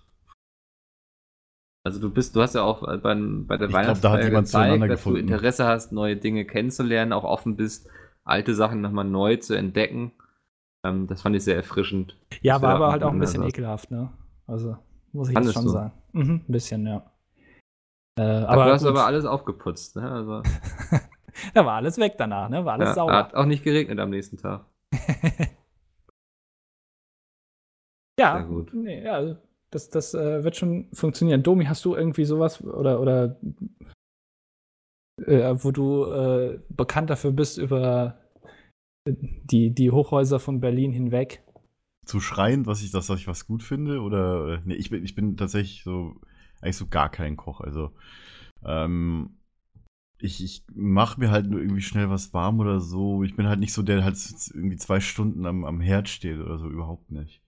Also du bist, du hast ja auch beim, bei der Ich glaub, da Weihnachtsfeier jemand gezeigt, dass du gefunden. Interesse hast, neue Dinge kennenzulernen, auch offen bist, alte Sachen nochmal neu zu entdecken. Ähm, das fand ich sehr erfrischend. ja, war aber halt auch ein bisschen ekelhaft, ne? Also muss ich Fandest jetzt schon du? sagen. Mhm, ein bisschen, ja. Äh, Aber hast du gut. aber alles aufgeputzt. Ne? Also, da war alles weg danach, ne? War alles ja, sauber. hat auch nicht geregnet am nächsten Tag. Ja, Sehr gut. Nee, ja, also das, das äh, wird schon funktionieren. Domi, hast du irgendwie sowas oder, oder äh, wo du äh, bekannt dafür bist über die, die Hochhäuser von Berlin hinweg? Zu schreien, was ich, dass ich was gut finde? Oder, nee, ich bin, ich bin tatsächlich so, eigentlich so gar kein Koch. Also, ähm, ich, ich mache mir halt nur irgendwie schnell was warm oder so. Ich bin halt nicht so der, der halt irgendwie zwei Stunden am, am Herd steht oder so, überhaupt nicht.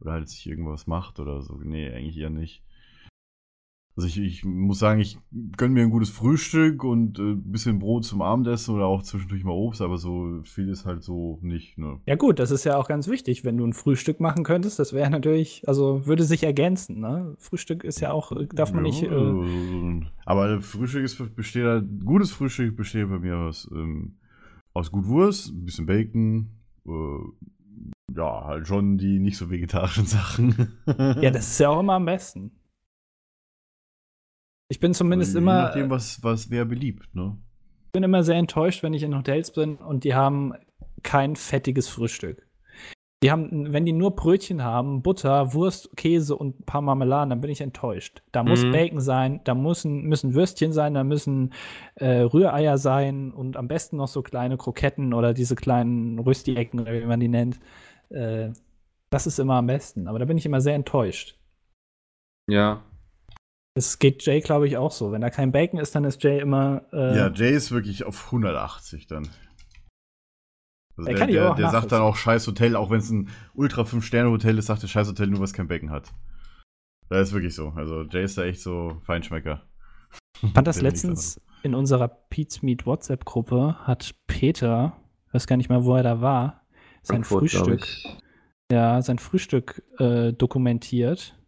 Oder halt sich irgendwas macht oder so. Nee, eigentlich eher nicht. Also ich, ich muss sagen, ich gönne mir ein gutes Frühstück und äh, ein bisschen Brot zum Abendessen oder auch zwischendurch mal Obst, aber so viel ist halt so nicht, ne? Ja, gut, das ist ja auch ganz wichtig, wenn du ein Frühstück machen könntest. Das wäre natürlich, also würde sich ergänzen, ne? Frühstück ist ja auch, darf man nicht. Ja, Äh, äh, aber Frühstück ist, besteht halt, gutes Frühstück besteht bei mir aus, ähm, aus gut Wurst, ein bisschen Bacon, äh, ja, halt schon die nicht so vegetarischen Sachen. ja, das ist ja auch immer am besten. Ich bin zumindest Je immer. nachdem, was, was wer beliebt, ne? Ich bin immer sehr enttäuscht, wenn ich in Hotels bin und die haben kein fettiges Frühstück. Die haben, wenn die nur Brötchen haben, Butter, Wurst, Käse und ein paar Marmeladen, dann bin ich enttäuscht. Da muss Mhm. Bacon sein, da müssen, müssen Würstchen sein, da müssen äh, Rühreier sein und am besten noch so kleine Kroketten oder diese kleinen Rösti-Ecken oder wie man die nennt. Äh, das ist immer am besten. Aber da bin ich immer sehr enttäuscht. Ja. Es geht Jay, glaube ich, auch so. Wenn da kein Bacon ist, dann ist Jay immer. Äh, Ja, Jay ist wirklich auf 180 dann. Also Der der, der, auch der sagt dann auch scheiß Hotel, auch wenn es ein Ultra 5-Sterne-Hotel ist, sagt der scheiß Hotel nur, was kein Becken hat. Das ist wirklich so. Also Jay ist da echt so Feinschmecker. Ich fand das letztens in unserer Pete's Meet WhatsApp-Gruppe hat Peter, ich weiß gar nicht mehr, wo er da war, sein Frankfurt, Frühstück, ja, sein Frühstück äh, dokumentiert.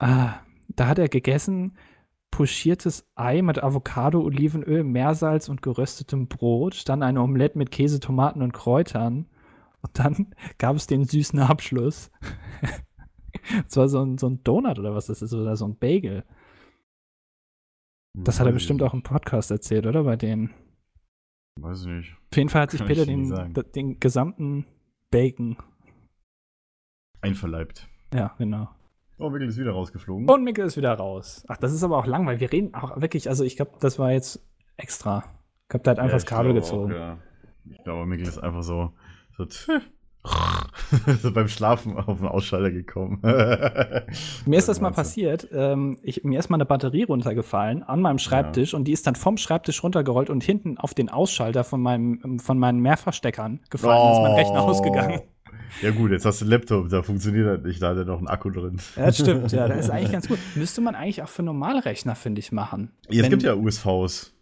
Ah, da hat er gegessen pochiertes Ei mit Avocado, Olivenöl, Meersalz und geröstetem Brot, dann eine Omelette mit Käse, Tomaten und Kräutern. Und dann gab es den süßen Abschluss. Es war so ein, so ein Donut oder was das ist, oder so ein Bagel. Das hat er ich bestimmt auch im Podcast erzählt, oder? Bei denen. Weiß ich nicht. Auf jeden Fall hat sich Kann Peter ich dir nicht den, den gesamten Bacon. Einverleibt. Ja, genau. Oh, Mikkel ist wieder rausgeflogen. Und Mikkel ist wieder raus. Ach, das ist aber auch langweilig. Wir reden auch wirklich, also ich glaube, das war jetzt extra. Ich glaube, der hat einfach Ja, das Kabel gezogen. Auch, ja. Ich glaube, Mikkel ist einfach so, so, so beim Schlafen auf den Ausschalter gekommen. Mir ist das mal passiert. Ähm, ich, mir ist mal eine Batterie runtergefallen an meinem Schreibtisch und die ist dann vom Schreibtisch runtergerollt und hinten auf den Ausschalter von, meinem, von meinen Mehrfachsteckern gefallen. Dann ist mein Rechner ausgegangen. Ja gut, jetzt hast du einen Laptop, da funktioniert das nicht, da hat er noch einen Akku drin. Ja, das stimmt, ja, das ist eigentlich ganz gut. Müsste man eigentlich auch für normale Rechner, finde ich, machen. Ja, es Wenn- gibt ja USVs.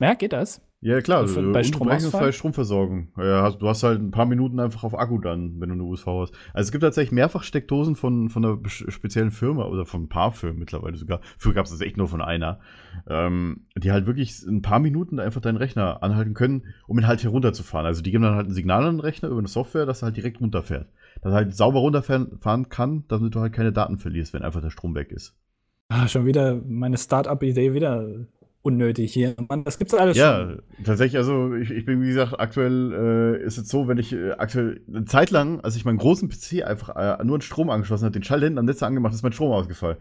Ja, geht das? Ja, klar, also bei unterbrechungsfreie Stromausfall? Stromversorgung. Ja, du hast halt ein paar Minuten einfach auf Akku dann, wenn du eine USV hast. Also es gibt tatsächlich mehrfach Steckdosen von, von einer speziellen Firma oder von ein paar Firmen mittlerweile sogar. Früher gab es das echt nur von einer. Ähm, die halt wirklich ein paar Minuten einfach deinen Rechner anhalten können, um ihn halt hier runterzufahren. Also die geben dann halt ein Signal an den Rechner über eine Software, dass er halt direkt runterfährt. Dass er halt sauber runterfahren fahren kann, damit du halt keine Daten verlierst, wenn einfach der Strom weg ist. Ah, schon wieder meine Start-up-Idee wieder unnötig hier. Mann, das gibt's alles Ja, schon. tatsächlich, also ich, ich bin, wie gesagt, aktuell äh, ist es so, wenn ich äh, aktuell eine Zeit lang, als ich meinen großen PC einfach äh, nur an Strom angeschlossen habe, den Schalter hinten am Netz angemacht, ist mein Strom ausgefallen.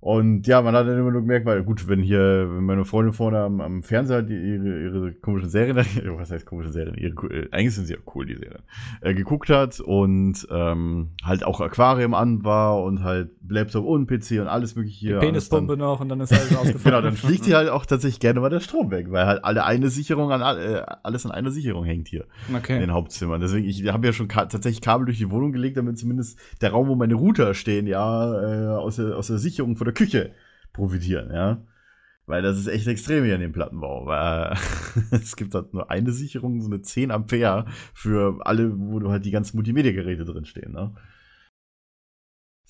Und ja, man hat dann immer nur gemerkt, weil gut, wenn hier, wenn meine Freundin vorne am, am Fernseher die, ihre, ihre komischen Serien, was heißt komische Serien, ihre, äh, eigentlich sind sie ja cool, die Serien, äh, geguckt hat und ähm, halt auch Aquarium an war und halt Laptop und PC und alles mögliche Die hier. Penispumpe noch und dann ist alles ausgefallen. Genau, dann fliegt hier halt auch tatsächlich gerne mal der Strom weg, weil halt alle eine Sicherung an äh, alles an einer Sicherung hängt hier in Okay. den Hauptzimmern. Deswegen, ich habe ja schon ka tatsächlich Kabel durch die Wohnung gelegt, damit zumindest der Raum, wo meine Router stehen, ja, äh, aus, der, aus der Sicherung vor der Küche profitieren, ja. Weil das ist echt extrem hier in dem Plattenbau. Weil es gibt halt nur eine Sicherung, so eine 10 Ampere für alle, wo du halt die ganzen Multimedia-Geräte drin stehen, ne?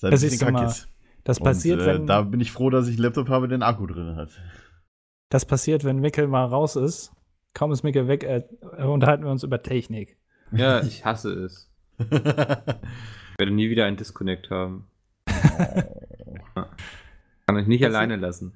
Das ist Das ein ist kackig. Das passiert, Und, äh, wenn, Da bin ich froh, dass ich einen Laptop habe, der einen Akku drin hat. das passiert, wenn Mickel mal raus ist. Kaum ist Mickel weg, äh, unterhalten wir uns über Technik. Ja, ich hasse es. Ich werde nie wieder einen Disconnect haben. Kann euch nicht Das- alleine lassen.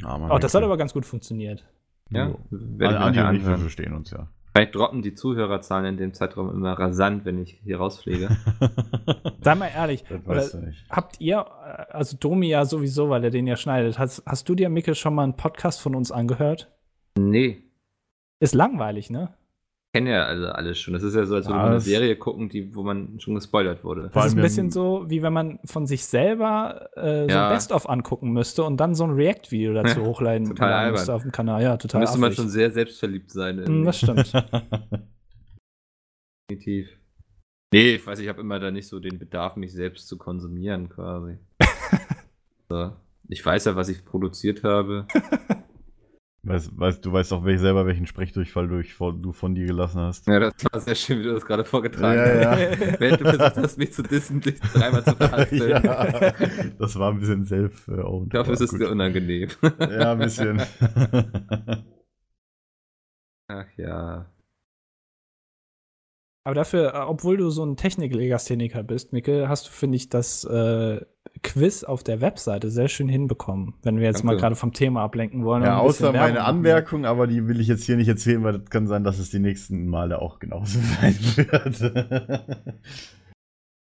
Ja, man Oh, das hat aber ganz gut funktioniert. Ja, Jo. werde ich mir Andi und ich, verstehen uns ja. Vielleicht droppen die Zuhörerzahlen in dem Zeitraum immer rasant, wenn ich hier rausfliege. Sei mal ehrlich, das oder weißt du nicht. habt ihr, äh, also Domi ja sowieso, weil er den ja schneidet, hast, hast du dir, Mickel, schon mal einen Podcast von uns angehört? nee. Ist langweilig, ne? Kennen ja also alles schon. Das ist ja so, als würde man eine Serie gucken, die, wo man schon gespoilert wurde. Das ist ein bisschen so, wie wenn man von sich selber äh, so Ja. ein Best-of angucken müsste und dann so ein React-Video dazu Ja, hochladen total müsste auf dem Kanal. Ja, Da total müsste man affig. schon sehr selbstverliebt sein. Hm, irgendwie. Das stimmt. Definitiv. Nee, ich weiß, ich habe immer da nicht so den Bedarf, mich selbst zu konsumieren, quasi. so. Ich weiß ja, was ich produziert habe. Weißt, weißt, du weißt auch welch, selber, welchen Sprechdurchfall du, ich von- du von dir gelassen hast. Ja, das war sehr schön, wie du das gerade vorgetragen Ja, hast. ja. Während du versucht hast, mich zu dissen, dich dreimal zu verhasseln. ja, das war ein bisschen self äh, Ich glaube, es ist dir unangenehm. Ja, ein bisschen. Ach ja. Aber dafür, äh, obwohl du so ein Techniklegastheniker bist, Mikkel, hast du, finde ich, das äh, Quiz auf der Webseite sehr schön hinbekommen, wenn wir jetzt mal Danke. gerade vom Thema ablenken wollen. ja, und ein bisschen außer Werbung meine machen. Anmerkung, aber die will ich jetzt hier nicht erzählen, weil das kann sein, dass es die nächsten Male auch genauso sein wird.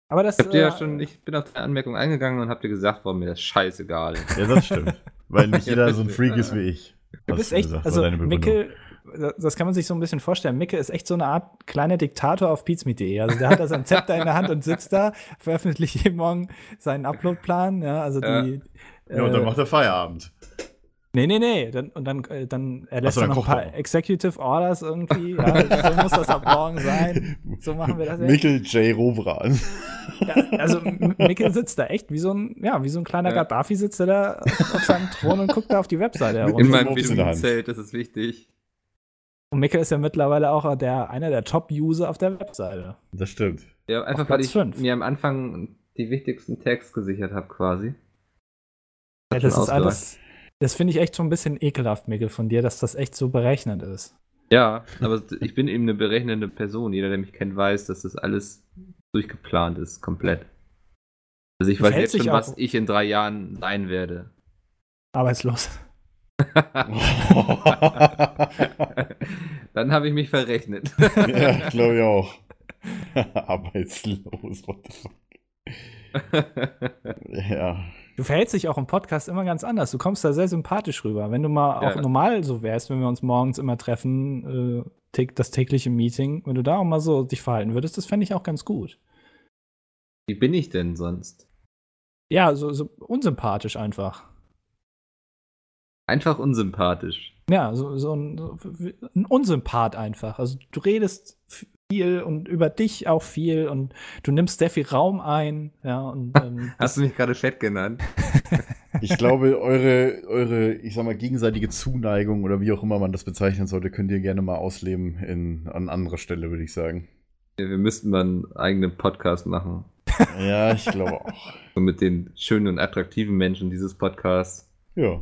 Aber das, Ich, hab dir ja äh, schon, ich bin auf deine Anmerkung eingegangen und hab dir gesagt, warum mir das scheißegal ist. ja, das stimmt. Weil nicht jeder so ein. Freak ist wie ich. Du bist echt, gesagt, also. Mickel, das kann man sich so ein bisschen vorstellen. Mickel ist echt so eine Art kleiner Diktator auf pizmeet.de. Also der hat da sein Zepter in der Hand und sitzt da, veröffentlicht jeden Morgen seinen Uploadplan. Ja, also Ja. die. Ja, und dann äh, macht er Feierabend. Nee, nee, nee. Dann, und dann, äh, dann so, er dann noch ein paar noch. Executive Orders irgendwie. Ja, so muss das ab morgen sein. So machen wir das jetzt. Mikkel J. Robran. Ja, also M- Mickel sitzt da echt wie so ein, ja, wie so ein kleiner Ja. Gaddafi sitzt er da auf seinem Thron und guckt da auf die Webseite herum. In meinem. Beduinenzelt, das ist wichtig. Und Mickel ist ja mittlerweile auch der, einer der Top-User auf der Webseite. Das stimmt. Ja, einfach weil ich fünf. mir am Anfang die wichtigsten Tags gesichert habe, quasi. Ja, Hat das ist alles, das finde ich echt schon ein bisschen ekelhaft, Mickel, von dir, dass das echt so berechnet ist. Ja, aber ich bin eben eine berechnende Person. Jeder, der mich kennt, weiß, dass das alles durchgeplant ist, komplett. Also ich weiß jetzt schon, was ich in drei Jahren sein werde. Arbeitslos. Dann habe ich mich verrechnet. ja, glaube ich auch. Arbeitslos, what the fuck. Ja. Du verhältst dich auch im Podcast immer ganz anders. Du kommst da sehr sympathisch rüber. Wenn du mal Ja. auch normal so wärst, wenn wir uns morgens immer treffen, äh, das tägliche Meeting, wenn du da auch mal so dich verhalten würdest, das fände ich auch ganz gut. Wie bin ich denn sonst? Ja, so, so unsympathisch einfach. Einfach unsympathisch. Ja, so, so ein, so ein Unsympath einfach. Also du redest viel und über dich auch viel und du nimmst sehr viel Raum ein. Ja, und ähm, Hast du mich gerade fett genannt? Ich glaube, eure, eure, ich sag mal, gegenseitige Zuneigung oder wie auch immer man das bezeichnen sollte, könnt ihr gerne mal ausleben in, an anderer Stelle, würde ich sagen. Ja, wir müssten mal einen eigenen Podcast machen. Ja, ich glaube auch. So mit den schönen und attraktiven Menschen dieses Podcasts. Ja.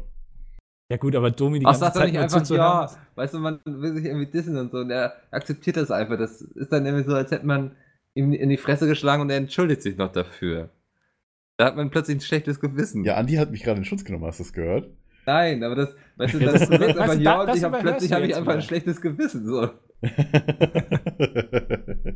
Ja gut, aber Domi die Ach, ganze Zeit nicht nur einfach, ja, weißt du, man will sich irgendwie dissen und so und er akzeptiert das einfach. Das ist dann irgendwie so, als hätte man ihm in die Fresse geschlagen und er entschuldigt sich noch dafür. Da hat man plötzlich ein schlechtes Gewissen. Ja, Andi hat mich gerade in Schutz genommen, hast du das gehört? Nein, aber das, weißt du, das, das- das, das weißt einfach du, ja das ich hab, plötzlich habe ich einfach ein wieder. schlechtes Gewissen. So.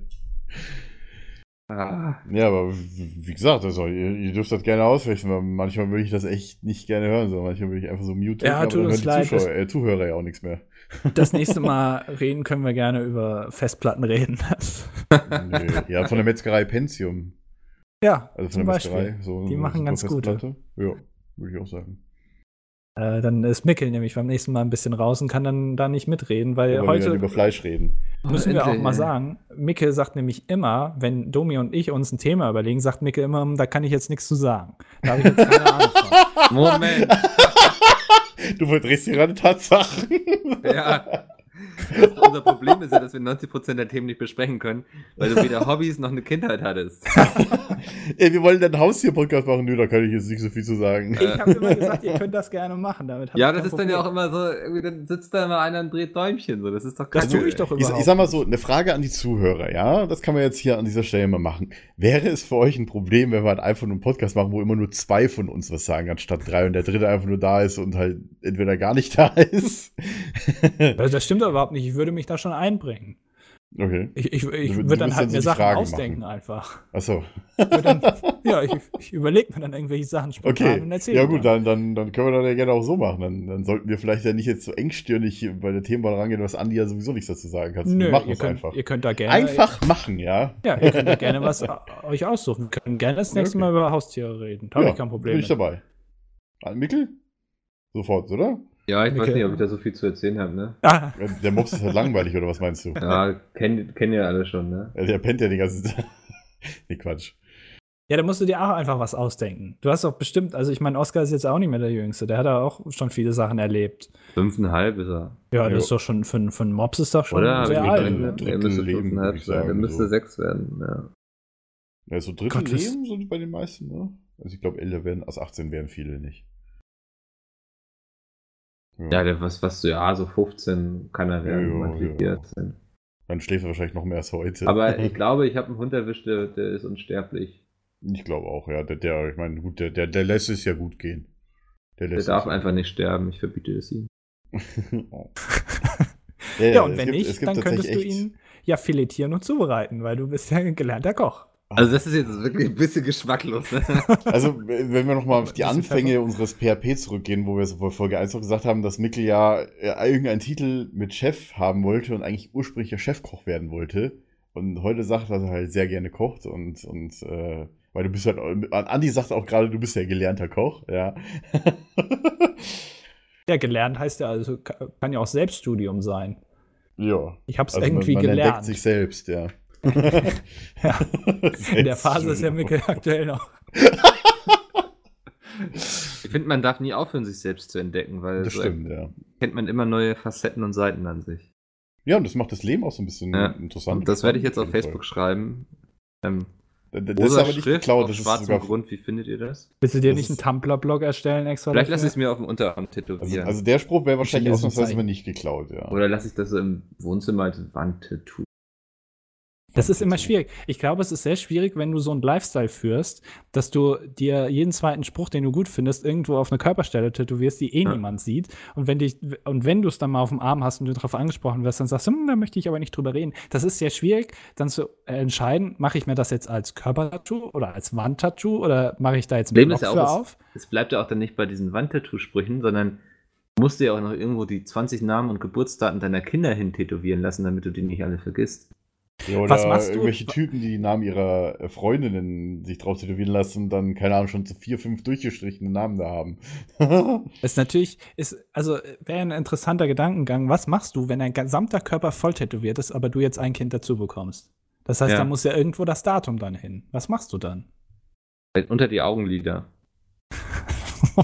Ah, ja, aber wie gesagt, also, ihr, ihr dürft das gerne auswechseln, weil manchmal würde ich das echt nicht gerne hören. So. Manchmal würde ich einfach so mute Ja, aber dann hören die leid, Zuschauer, äh, Zuhörer ja auch nichts mehr. Das nächste Mal reden können wir gerne über Festplatten reden. Nö. Ja, von der Metzgerei Pentium. ja, Also von zum der Beispiel. Metzgerei. So, Die machen ganz gute. Festplatte. Ja, würde ich auch sagen. Äh, dann ist Mickel nämlich beim nächsten Mal ein bisschen raus und kann dann da nicht mitreden, weil Ja, heute über Fleisch reden. müssen wir auch mal sagen, Mickel sagt nämlich immer, wenn Domi und ich uns ein Thema überlegen, sagt Mickel immer, "Hm, da kann ich jetzt nichts zu sagen. Da habe ich jetzt keine Ahnung von. Moment. Du verdrehst hier gerade Tatsachen. Ja. Unser Problem ist ja, dass wir 90% der Themen nicht besprechen können, weil du weder Hobbys noch eine Kindheit hattest. Ey, wir wollen dann einen Haustier-Podcast machen. Nö, da kann ich jetzt nicht so viel zu sagen. Ich habe immer gesagt, ihr könnt das gerne machen. Damit hab Ja, ich das ist dann ja auch Problem. immer so, irgendwie dann sitzt da immer einer und dreht Däumchen. So. Das ist doch Das tue ich doch Ich, überhaupt. ich sag mal so, eine Frage an die Zuhörer, ja? Das kann man jetzt hier an dieser Stelle mal machen. Wäre es für euch ein Problem, wenn wir halt einfach nur einen Podcast machen, wo immer nur zwei von uns was sagen, anstatt drei und der dritte einfach nur da ist und halt entweder gar nicht da ist? Das stimmt doch überhaupt nicht. Ich würde mich da schon einbringen. Okay. Ich, ich, ich würde dann halt dann mir Sachen Fragen ausdenken machen. einfach. Achso. Ich dann, ja, ich, ich überlege mir dann irgendwelche Sachen spontan Okay. und erzähle. Ja gut, dann, dann, dann können wir das ja gerne auch so machen. Dann, dann sollten wir vielleicht ja nicht jetzt so engstirnig bei der Themenwahl rangehen, was Andi ja sowieso nichts dazu sagen kann. Nö, wir machen ihr es könnt, einfach. ihr könnt da gerne. Einfach machen, ja. Ja, ihr könnt da gerne was euch aussuchen. Wir können gerne das nächste Okay. Mal über Haustiere reden. Da habe ja, ich kein Problem. Bin ich mit. dabei. Mikkel? Sofort, oder? Ja, ich weiß Okay. nicht, ob ich da so viel zu erzählen habe, ne? Ah, Der Mops ist halt langweilig, oder was meinst du? Ja, kennen kenn ja alle schon, ne? Ja, Der pennt ja die ganze Zeit. nee, Quatsch. ja, da musst du dir auch einfach was ausdenken. Du hast doch bestimmt, also ich meine, Oscar ist jetzt auch nicht mehr der Jüngste. Der hat ja auch schon viele Sachen erlebt. Fünfeinhalb ist er. Ja, Jo. das ist doch schon für, einen- für einen Mops ist doch schon Oder? sehr alt. Ne? Er Drittel müsste Leben, fünfeinhalb sein. Er sagen, müsste so. sechs werden, ja. Ja, so das- Leben sind bei den meisten, ne? Also ich glaube, älter werden, also 18 werden viele nicht. Ja, der, was, was du, ja, so 15 kann er werden, Ja, ja, manche ja. 14. Dann schläft er wahrscheinlich noch mehr als heute. Aber ich glaube, ich habe einen Hund erwischt, der, der ist unsterblich. Ich glaube auch, ja. Der, der ich meine, gut, der, der, der lässt es ja gut gehen. Der, Der darf einfach nicht sterben, ich verbiete es ihm. oh. Ja, und wenn gibt- nicht, dann könntest du ihn ja filetieren und zubereiten, weil du bist ja ein gelernter Koch. Also das ist jetzt wirklich ein bisschen geschmacklos. Ne? Also, wenn wir nochmal auf die Anfänge Pfeffer. unseres PHP zurückgehen, wo wir so bei Folge 1 noch gesagt haben, dass Mikkel ja äh, irgendeinen Titel mit Chef haben wollte und eigentlich ursprünglich ja Chefkoch werden wollte. Und heute sagt er, dass er halt sehr gerne kocht und, und äh, weil du bist halt, Andi sagt auch gerade, du bist ja gelernter Koch, ja. Ja, gelernt heißt ja, also ka- kann ja auch Selbststudium sein. ja. Ich habe es Also irgendwie man, man gelernt. entdeckt sich selbst, ja. Ja. In der Phase ist ja Mikkel aktuell noch. Ich finde, man darf nie aufhören, sich selbst zu entdecken, weil Das so stimmt, ja. kennt man immer neue Facetten und Seiten an sich. Ja, und das macht das Leben auch so ein bisschen Ja. interessant. Und das werde ich jetzt auf. Facebook schreiben. Ähm, Das ist rosa aber nicht Schrift geklaut, das ist schwarzem sogar. Grund, wie findet ihr das? Willst du dir Das nicht einen ist- Tumblr-Blog erstellen extra? Vielleicht lasse ich es mir auf dem Unterarm Also, tätowieren. also der Spruch wäre wahrscheinlich ausnahmsweise nicht geklaut, ja. Oder lasse ich das so im Wohnzimmer als Wandtattoo? Das ist immer schwierig. Ich glaube, es ist sehr schwierig, wenn du so einen Lifestyle führst, dass du dir jeden zweiten Spruch, den du gut findest, irgendwo auf eine Körperstelle tätowierst, die eh Ja. niemand sieht. Und wenn dich, und wenn du es dann mal auf dem Arm hast und du darauf angesprochen wirst, dann sagst du, hm, da möchte ich aber nicht drüber reden. Das ist sehr schwierig, dann zu entscheiden, mache ich mir das jetzt als Körpertattoo oder als Wandtattoo oder mache ich da jetzt Blog ist ja auch, für es- auf? Es bleibt ja auch dann nicht bei diesen Wandtattoo-Sprüchen, sondern du musst dir auch noch irgendwo die 20 Namen und Geburtsdaten deiner Kinder hin tätowieren lassen, damit du die nicht alle vergisst. Ja, oder Was machst du? irgendwelche Typen, die die Namen ihrer äh, Freundinnen sich drauf tätowieren lassen und dann, keine Ahnung, schon so vier, fünf durchgestrichene Namen da haben. Ist natürlich, ist, also wäre ein interessanter Gedankengang. Was machst du, wenn dein gesamter Körper voll tätowiert ist, aber du jetzt ein Kind dazu bekommst? Das heißt, Ja. da muss ja irgendwo das Datum dann hin. Was machst du dann? Vielleicht Unter die Augenlider.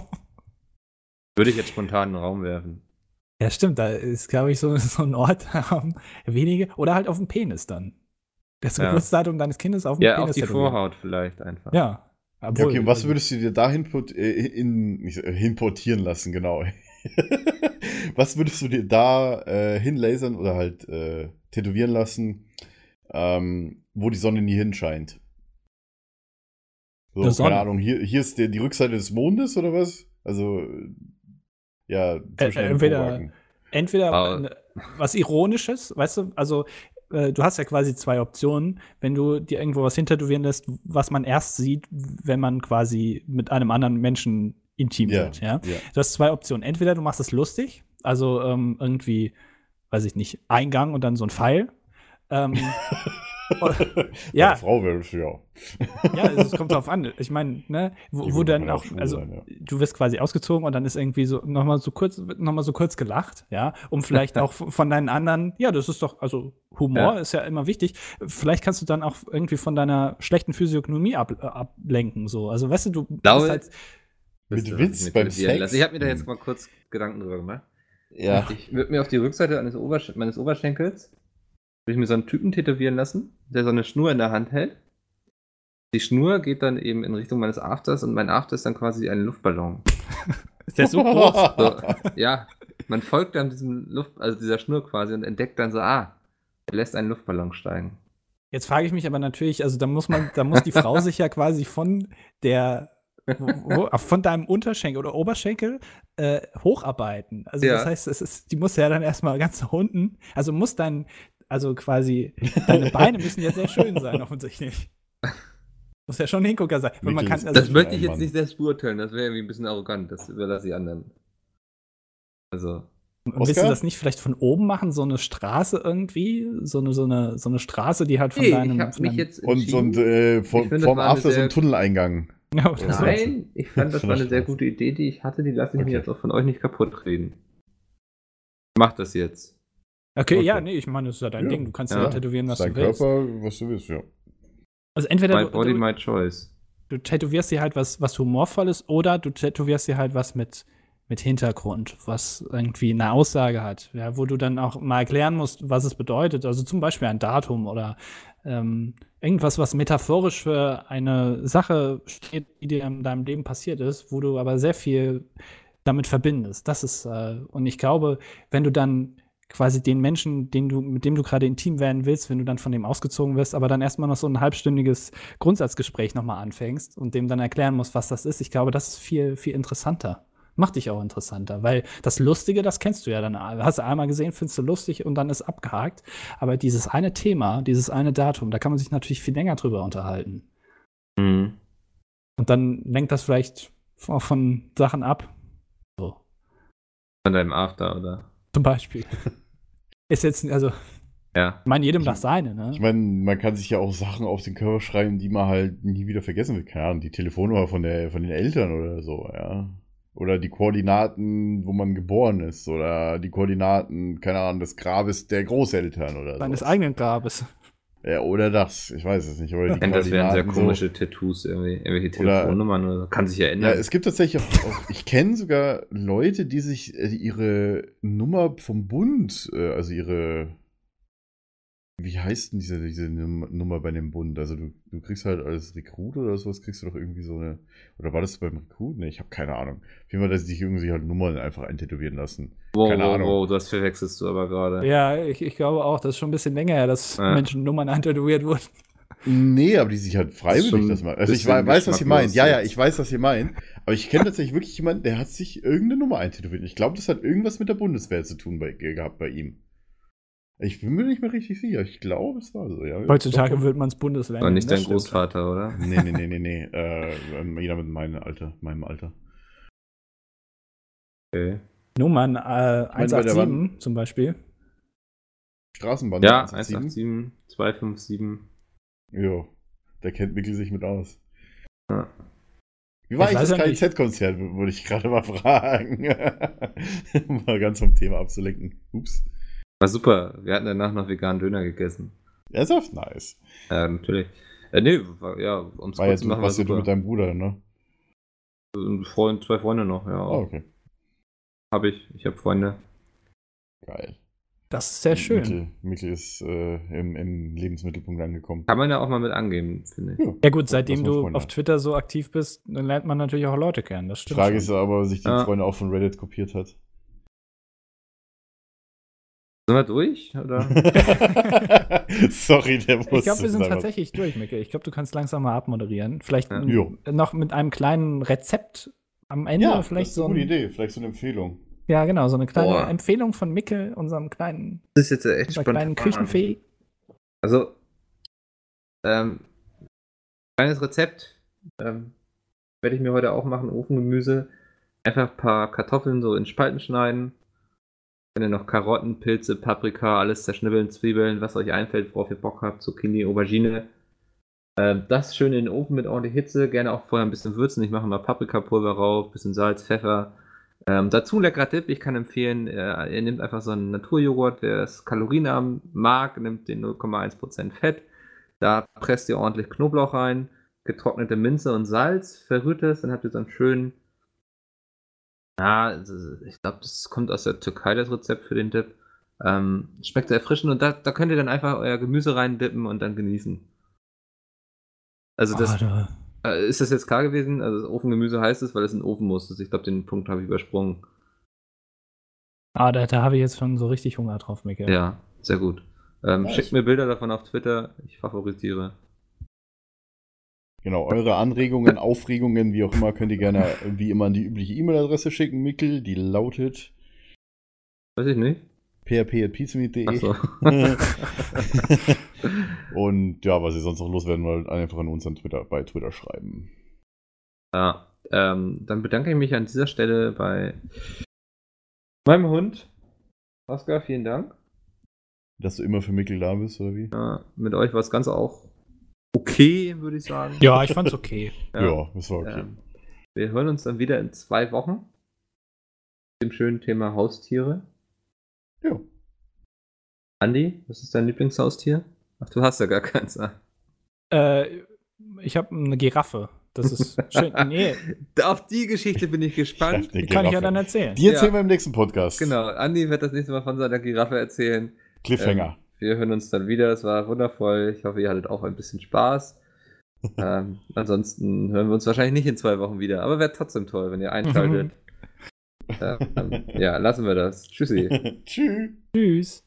Würde ich jetzt spontan in den Raum werfen. Ja, stimmt, da ist, glaube ich, so, so ein Ort, haben wenige, oder halt auf dem Penis dann. Das Ja. Geburtsdatum deines Kindes auf dem Ja, Penis auf die. Vorhaut vielleicht einfach. Ja. Ja, Obwohl, okay, und was würdest du dir da hinput, äh, in, nicht, äh, hinportieren lassen, genau? was würdest du dir da äh, hinlasern oder halt äh, tätowieren lassen, ähm, wo die Sonne nie hinscheint? So, keine Ahnung, hier, hier ist der, die Rückseite des Mondes oder was? Also, ja, zwischen äh, den entweder- entweder ne- was Ironisches, weißt du, also äh, du hast ja quasi zwei Optionen, wenn du dir irgendwo was hintätowieren lässt, was man erst sieht, wenn man quasi mit einem anderen Menschen intim Ja, wird, ja. ja. Du hast zwei Optionen. Entweder du machst es lustig, also ähm, irgendwie, weiß ich nicht, Eingang und dann so ein Pfeil. Ähm, ja, Frau wäre ja. ja, also es kommt drauf an. Ich meine, ne, wo, wo dann auch also sein, ja. du wirst quasi ausgezogen und dann ist irgendwie so nochmal so kurz, wird noch mal so kurz gelacht, ja, um vielleicht auch von deinen anderen, ja, das ist doch, also Humor Ja. ist ja immer wichtig. Vielleicht kannst du dann auch irgendwie von deiner schlechten Physiognomie ab, äh, ablenken, so. Also weißt du, du Glaube- bist halt, Mit ihr, Witz ich mir beim Sex? lasse? Ich habe mir da jetzt Hm. mal kurz Gedanken drüber gemacht. Ja. Ich würde mir auf die Rückseite eines Obersch meines Oberschenkels würde ich mir so einen Typen tätowieren lassen, der so eine Schnur in der Hand hält. Die Schnur geht dann eben in Richtung meines Afters und mein After ist dann quasi ein Luftballon. ist der so groß. So, ja, man folgt dann diesem Luft, also dieser Schnur quasi und entdeckt dann so, ah, er lässt einen Luftballon steigen. Jetzt frage ich mich aber natürlich, also da muss man, da muss die Frau sich ja quasi von der wo, von deinem Unterschenkel oder Oberschenkel äh, hocharbeiten. Also Ja. das heißt, es ist, die muss ja dann erstmal ganz nach unten, also muss dein Also quasi, deine Beine müssen ja sehr schön sein, offensichtlich. Muss ja schon ein Hingucker sein. Kann, also, Das möchte ich jetzt Mann. nicht selbst beurteilen, das wäre irgendwie ein bisschen arrogant, das überlasse ich anderen. Also, willst du das nicht vielleicht von oben machen, so eine Straße irgendwie? So eine, so eine, so eine Straße, die halt von nee, deinem. ich von mich jetzt Und, und äh, finde, das vom After so ein Tunneleingang. Ja, so. Nein, ich fand, das Von war eine sehr gute Idee, die ich hatte, die lasse ich Okay. mir jetzt auch von euch nicht kaputt reden. Ich mach das jetzt. Okay, Okay. ja, nee, ich meine, das ist ja dein Ja. Ding. Du kannst Ja. ja tätowieren, was Dein du willst. Körper, was du willst, ja. Also entweder My du, body, du, my choice. du tätowierst dir halt was, was humorvolles oder du tätowierst dir halt was mit, mit Hintergrund, was irgendwie eine Aussage hat, ja, wo du dann auch mal erklären musst, was es bedeutet. Also zum Beispiel ein Datum oder ähm, irgendwas, was metaphorisch für eine Sache steht, die dir in deinem Leben passiert ist, wo du aber sehr viel damit verbindest. Das ist, äh, und ich glaube, wenn du dann quasi den Menschen, den du, mit dem du gerade intim werden willst, wenn du dann von dem ausgezogen wirst, aber dann erstmal noch so ein halbstündiges Grundsatzgespräch nochmal anfängst und dem dann erklären musst, was das ist, ich glaube, das ist viel, viel interessanter. Macht dich auch interessanter, weil das Lustige, das kennst du ja dann. Hast du einmal gesehen, findest du lustig und dann ist abgehakt. Aber dieses eine Thema, dieses eine Datum, da kann man sich natürlich viel länger drüber unterhalten. Mhm. Und dann lenkt das vielleicht auch von Sachen ab. So, Von deinem After, oder? zum Beispiel. ist jetzt, also, Ja. ich meine, jedem das seine, ne? Ich meine, man kann sich ja auch Sachen auf den Körper schreiben, die man halt nie wieder vergessen will. Keine Ahnung, die Telefonnummer von, der, von den Eltern oder so, ja. Oder die Koordinaten, wo man geboren ist. Oder die Koordinaten, keine Ahnung, des Grabes der Großeltern oder Seines so. eigenen Grabes. Ja, oder das. Ich weiß es nicht. Oder die das wären sehr Koordinaten so. komische Tattoos, irgendwie. Irgendwelche Telefonnummern oder. Kann sich ja Ja, ändern. es gibt tatsächlich auch, auch ich kenne sogar Leute, die sich äh, ihre Nummer vom Bund, äh, also ihre, wie heißt denn diese, diese Num- Nummer bei dem Bund? Also du, du kriegst halt als Rekrut oder sowas, kriegst du doch irgendwie so eine, oder war das beim Rekrut? Ne, ich habe keine Ahnung. Auf jeden Fall, dass sie sich irgendwie halt Nummern einfach eintätowieren lassen. wow, keine wow, Ahnung. wow, das verwechselst du aber gerade. Ja, ich, ich glaube auch, das ist schon ein bisschen länger her, dass Ja. Menschen Nummern eintätowiert wurden. Nee, aber die sich halt freiwillig das machen. Also ich weiß, was ihr meint. Ja, ja, ich weiß, was ihr meint. Aber ich kenne tatsächlich wirklich jemanden, der hat sich irgendeine Nummer eintätowiert. Ich glaube, das hat irgendwas mit der Bundeswehr zu tun bei, gehabt bei ihm. Ich bin mir nicht mehr richtig sicher. Ich glaube, es war so, ja. Heutzutage wird man es Aber nennen, nicht dein. Großvater, oder? Nee, nee, nee, nee, nee. Äh, ähm, jeder mit meinem Alter. Meinem Alter. Okay. Nummern äh, bei der 187 zum Beispiel. Straßenbahn. Ja, 187. 187, 257. Ja, der kennt Mikkel sich mit aus. Ja. Wie war Ich das. KIZ-Konzert, würde ich gerade mal fragen. um mal ganz vom Thema abzulenken. Ups. War super. Wir hatten danach noch veganen Döner gegessen. Ernsthaft? Nice. Ja, natürlich. Äh, nee, war, ja, ums War jetzt zu machen, war was du super. mit deinem Bruder, ne? Ein Freund, zwei Freunde noch, ja. Oh, okay. Habe ich. Ich habe Freunde. Geil. Das ist sehr schön. Mikkel, Mikkel ist äh, im, im Lebensmittelpunkt angekommen. Kann man ja auch mal mit angeben, finde ich. Ja. Ja gut, seitdem du Freunde. auf Twitter so aktiv bist, dann lernt man natürlich auch Leute kennen. Das stimmt. Frage schon. ist aber, ob sich die Ja. Freunde auch von Reddit kopiert hat. Sind wir durch? Oder? Sorry, der muss. ich glaube, wir sind tatsächlich durch, Micke. Ich glaube, du kannst langsam mal abmoderieren. Vielleicht Ja. noch mit einem kleinen Rezept am Ende. Ja, vielleicht das ist so eine gute ein, Idee. Vielleicht so eine Empfehlung. Ja, genau, so eine kleine Boah. Empfehlung von Micke, unserem kleinen, Das ist jetzt echt unserer kleinen Küchenfee. Also, ähm, kleines Rezept ähm, werde ich mir heute auch machen. Ofengemüse. Einfach ein paar Kartoffeln so in Spalten schneiden. Wenn ihr noch Karotten, Pilze, Paprika, alles zerschnibbeln, Zwiebeln, was euch einfällt, worauf ihr Bock habt, Zucchini, Aubergine. Ähm, das schön in den Ofen mit ordentlich Hitze. Gerne auch vorher ein bisschen würzen. Ich mache mal Paprikapulver rauf, bisschen Salz, Pfeffer. Ähm, dazu ein leckerer Tipp, ich kann empfehlen, äh, ihr nehmt einfach so einen Naturjoghurt, wer es kalorienarm mag, nimmt den 0,1% Fett. Da presst ihr ordentlich Knoblauch rein, getrocknete Minze und Salz, verrührt es, dann habt ihr so einen schönen. Ja, also ich glaube, das kommt aus der Türkei, das Rezept für den Dip. Ähm, schmeckt sehr erfrischend und da, da könnt ihr dann einfach euer Gemüse reindippen und dann genießen. Also das, da- äh, ist das jetzt klar gewesen? Also Ofengemüse heißt es, weil es in den Ofen muss. Also ich glaube, den Punkt habe ich übersprungen. ah, da, da habe ich jetzt schon so richtig Hunger drauf, Micke. Ja, sehr gut. Ähm, Nice. Schickt mir Bilder davon auf Twitter. Ich favorisiere. Genau, eure Anregungen, Aufregungen, wie auch immer, könnt ihr gerne wie immer an die übliche E-Mail-Adresse schicken, Mikkel. Die lautet. Weiß ich nicht. php.pizmeet.de. Achso. Und ja, was ihr sonst noch loswerden wollt, einfach an uns an Twitter, bei Twitter schreiben. Ja, ähm, dann bedanke ich mich an dieser Stelle bei meinem Hund. Oskar, vielen Dank. Dass du immer für Mikkel da bist, oder wie? Ja, mit euch war es ganz auch okay, würde ich sagen. Ja, ich fand's okay. Ja, das war okay. Ähm, wir hören uns dann wieder in zwei Wochen. Mit dem schönen Thema Haustiere. Ja. Andi, was ist dein Lieblingshaustier? Ach, du hast ja gar keins. Ah. Äh, ich habe eine Giraffe. Das ist schön. Nee, Auf die Geschichte bin ich gespannt. Die kann ich ja dann erzählen. Die erzählen Ja. wir im nächsten Podcast. Genau, Andi wird das nächste Mal von seiner Giraffe erzählen. Cliffhanger. Ähm, wir hören uns dann wieder. Es war wundervoll. Ich hoffe, ihr hattet auch ein bisschen Spaß. ähm, ansonsten hören wir uns wahrscheinlich nicht in zwei Wochen wieder. Aber wäre trotzdem toll, wenn ihr einschaltet. ähm, ja, lassen wir das. Tschüssi. Tschüss. Tschüss.